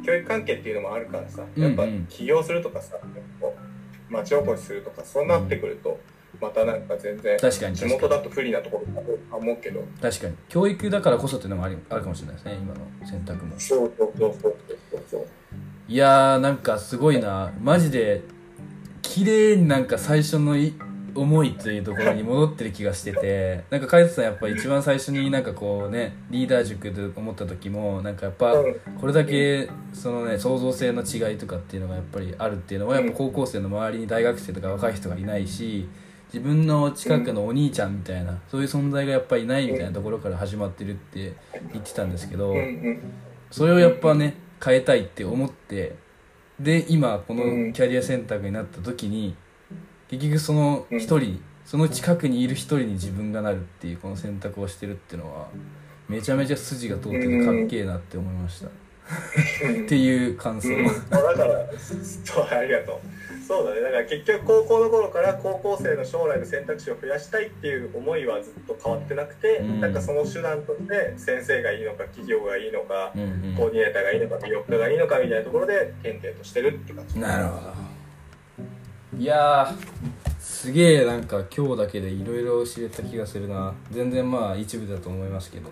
教育関係っていうのもあるからさやっぱうんうん。起業するとかさこう町おこしするとかそうなってくるとまたなんか全然確かに。地元だと不利なところだと思うけど確かに。教育だからこそっていうのもありあるかもしれないですね今の選択も。そうそうそうそうそうそう。いやーなんかすごいな。マジで綺麗になんか最初のい思いというところに戻ってる気がしてて なんか海斗さんやっぱ一番最初になんかこうねリーダー塾で思った時もなんかやっぱうん。これだけそのね創造性の違いとかっていうのがやっぱりあるっていうのはやっぱ高校生の周りに大学生とか若い人がいないし自分の近くのお兄ちゃんみたいなそういう存在がやっぱりいないみたいなところから始まってるって言ってたんですけどそれをやっぱね変えたいって思ってで今こうん。のキャリア選択になった時に結局その一人その近くにいる一人に自分がなるっていうこの選択をしてるっていうのはめちゃめちゃ筋が通っててかっけえなって思いました。っていう感想。うん、だからそうありがとう。そうだね。だから結局高校の頃から高校生の将来の選択肢を増やしたいっていう思いはずっと変わってなくて、うん。なんかその手段として先生がいいのか企業がいいのか、うんうん。コーディネーターがいいのか美容家がいいのかみたいなところで点々としてるって感じ。なるほどいやーすげえなんか今日だけでいろいろ知れた気がするな。全然まあ一部だと思いますけど。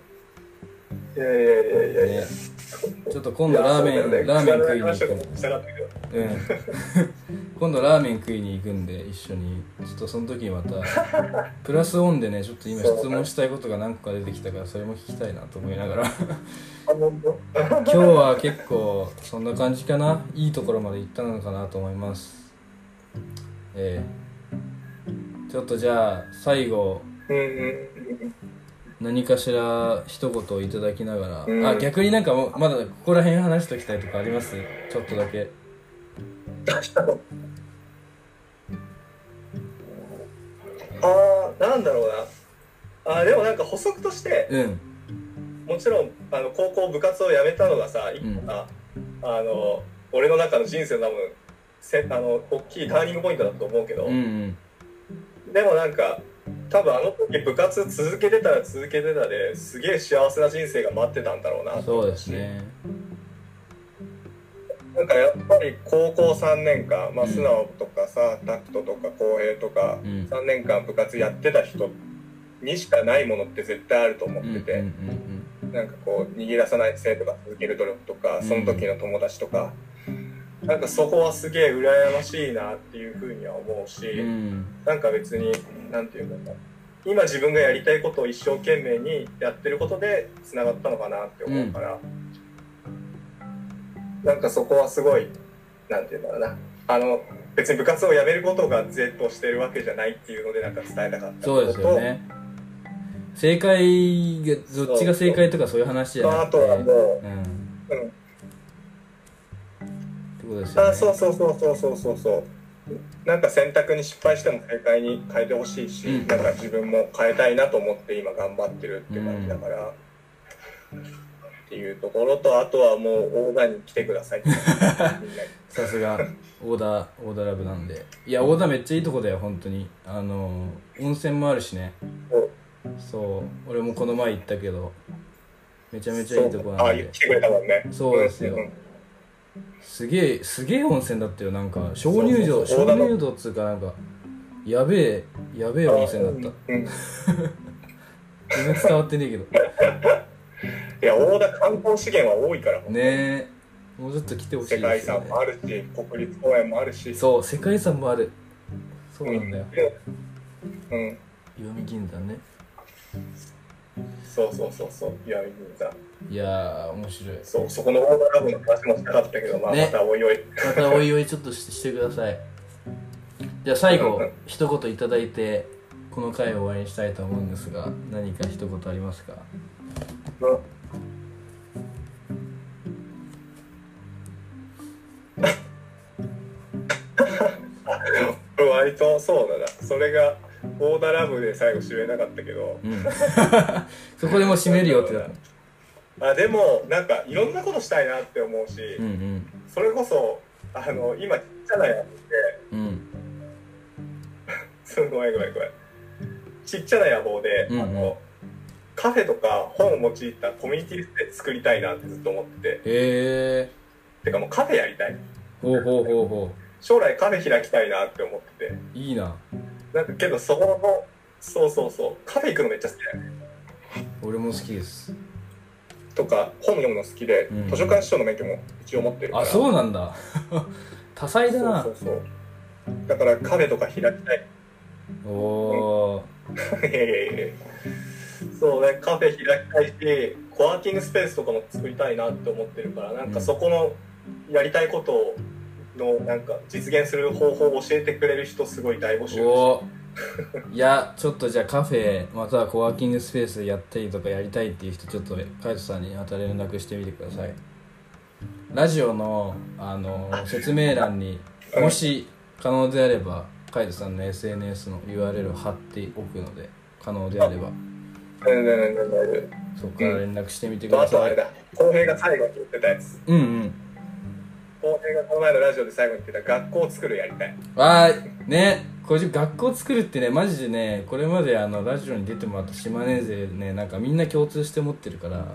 いやいやいやいやいや。ね。ちょっと今度ラーメン、ね。ラーメン食いに行くうん。今度ラーメン食いに行くんで一緒に。ちょっとその時にまたプラスオンでねちょっと今質問したいことが何個か出てきたからそれも聞きたいなと思いながら。今日は結構そんな感じかな。いいところまで行ったのかなと思いますええ。ちょっとじゃあ最後うんうん何かしら一言いただきながら、うんあ逆になんかまだここら辺話しておきたいとかあります？ちょっとだけ。ああなんだろうな。あーでもなんか補足としてうん。もちろんあの高校部活を辞めたのがさ一個が、あの俺の中の人生の多分せあの大きいターニングポイントだと思うけど、うんうん。でもなんか多分あの時部活続けてたら続けてたですげえ幸せな人生が待ってたんだろうな。とそうですね。なんかやっぱり高校3年間、まあ、うん。素直とかさ、タクトとか浩平とか、うん。3年間部活やってた人にしかないものって絶対あると思ってて、うんうん。なんかこう逃げ出さない生徒が続ける努力とかうん。その時の友達とか、なんかそこはすげえ羨ましいなっていうふうには思うし、うん。うんなんか別になんていうんだろう今自分がやりたいことを一生懸命にやってることでつながったのかなって思うから、なんかそこはすごいなんていうんだろうな。あの別に部活をやめることが是としてるわけじゃないっていうのでなんか伝えたかったそうですよね。正解がどっちが正解とかそういう話じゃなくて。あとはもううん。うんことですよね。あそうそうそうそうそうそうそう。なんか選択に失敗しても正解に変えてほしいし、うん。なんか自分も変えたいなと思って今頑張ってるって感じだから、っていうところとあとはもう大田に来てください。さすがオーダーオーダーラブなんで。いやオーダーめっちゃいいとこだよ本当に。あの温泉もあるしね。そう。俺もこの前行ったけどめちゃめちゃいいとこあなんで。言ってくれたもんね。そうですよ。んんすげえすげえ温泉だったよ。なんか鍾乳洞。そうそう鍾乳洞っつうかなんかやべえやべえ温泉だった。全然伝わってねえけど。いや大田観光資源は多いから。ねえ。もうちょっと来てほしい世界遺産もあるし国立公園もあるし。そう世界遺産もある。そうなんだよ。うん。石見銀山ね。そうそうそうそう。岩見銀山いやー面白い。そうそこのオーダーラブの話もしたかったけど、まあ、ね。またおいおい。またおいおいちょっとししてください。じゃあ最後うん。うん一言いただいてこの回を終わりにしたいと思うんですが何か一言ありますか？これ 割とそうだな。それがオーダーラブで最後締めなかったけど。うん。そこでもう締めるよってなったあでもなんかいろんなことしたいなって思うし、うんうん。それこそあの今ちっちゃなやつでうん。すごめんごめんごめん。ちっちゃな野望で、うんうん。あのカフェとか本を用いたコミュニティスペース作りたいなってずっと思ってて。へえ。てかもうカフェやりたい。ほうほうほうほ将来カフェ開きたいなって思ってて。ういいな。なんかけどそこのそうそうそう。カフェ行くのめっちゃ好きだよね。俺も好きですとか本読むの好きで、うん。図書館司書の免許も一応持ってるから。あそうなんだ。多彩だな。そうそうそう。だからカフェとか開きたい。おお いやいやいやそうねカフェ開きたいしコワーキングスペースとかも作りたいなって思ってるからなんかそこのやりたいことのなんか実現する方法を教えてくれる人すごい大募集ーおーいやちょっとじゃあカフェまたはコワーキングスペースやったりとかやりたいっていう人ちょっとカイトさんにまた連絡してみてください。ラジオのあの説明欄にもし可能であればカイトさんの SNS の URL を貼っておくので可能であれば。全然全然大丈そこから連絡してみてく夫あださい。とあれだ。浩平が最後に言ってたやつ。うんうん浩平がこの前のラジオで最後に言ってた学校を作るやりたい。わーね。これ学校作るってねマジでねこれまであのラジオに出てもらった島根勢ねなんかみんな共通して持ってるから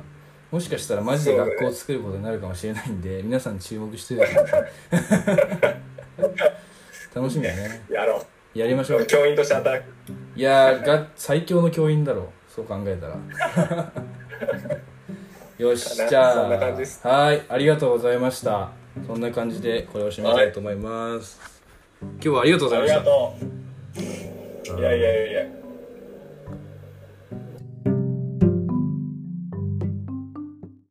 もしかしたらマジで学校を作ることになるかもしれないんで、皆さん注目しててください 楽しみだね。やろやりましょう。う教員として働く。いやーが最強の教員だろう。そう考えたら。よしじゃあ。そんな感じです。はいありがとうございましたそんな感じでこれを締めたいと思います、今日はありがとうございました。いやいやいやいや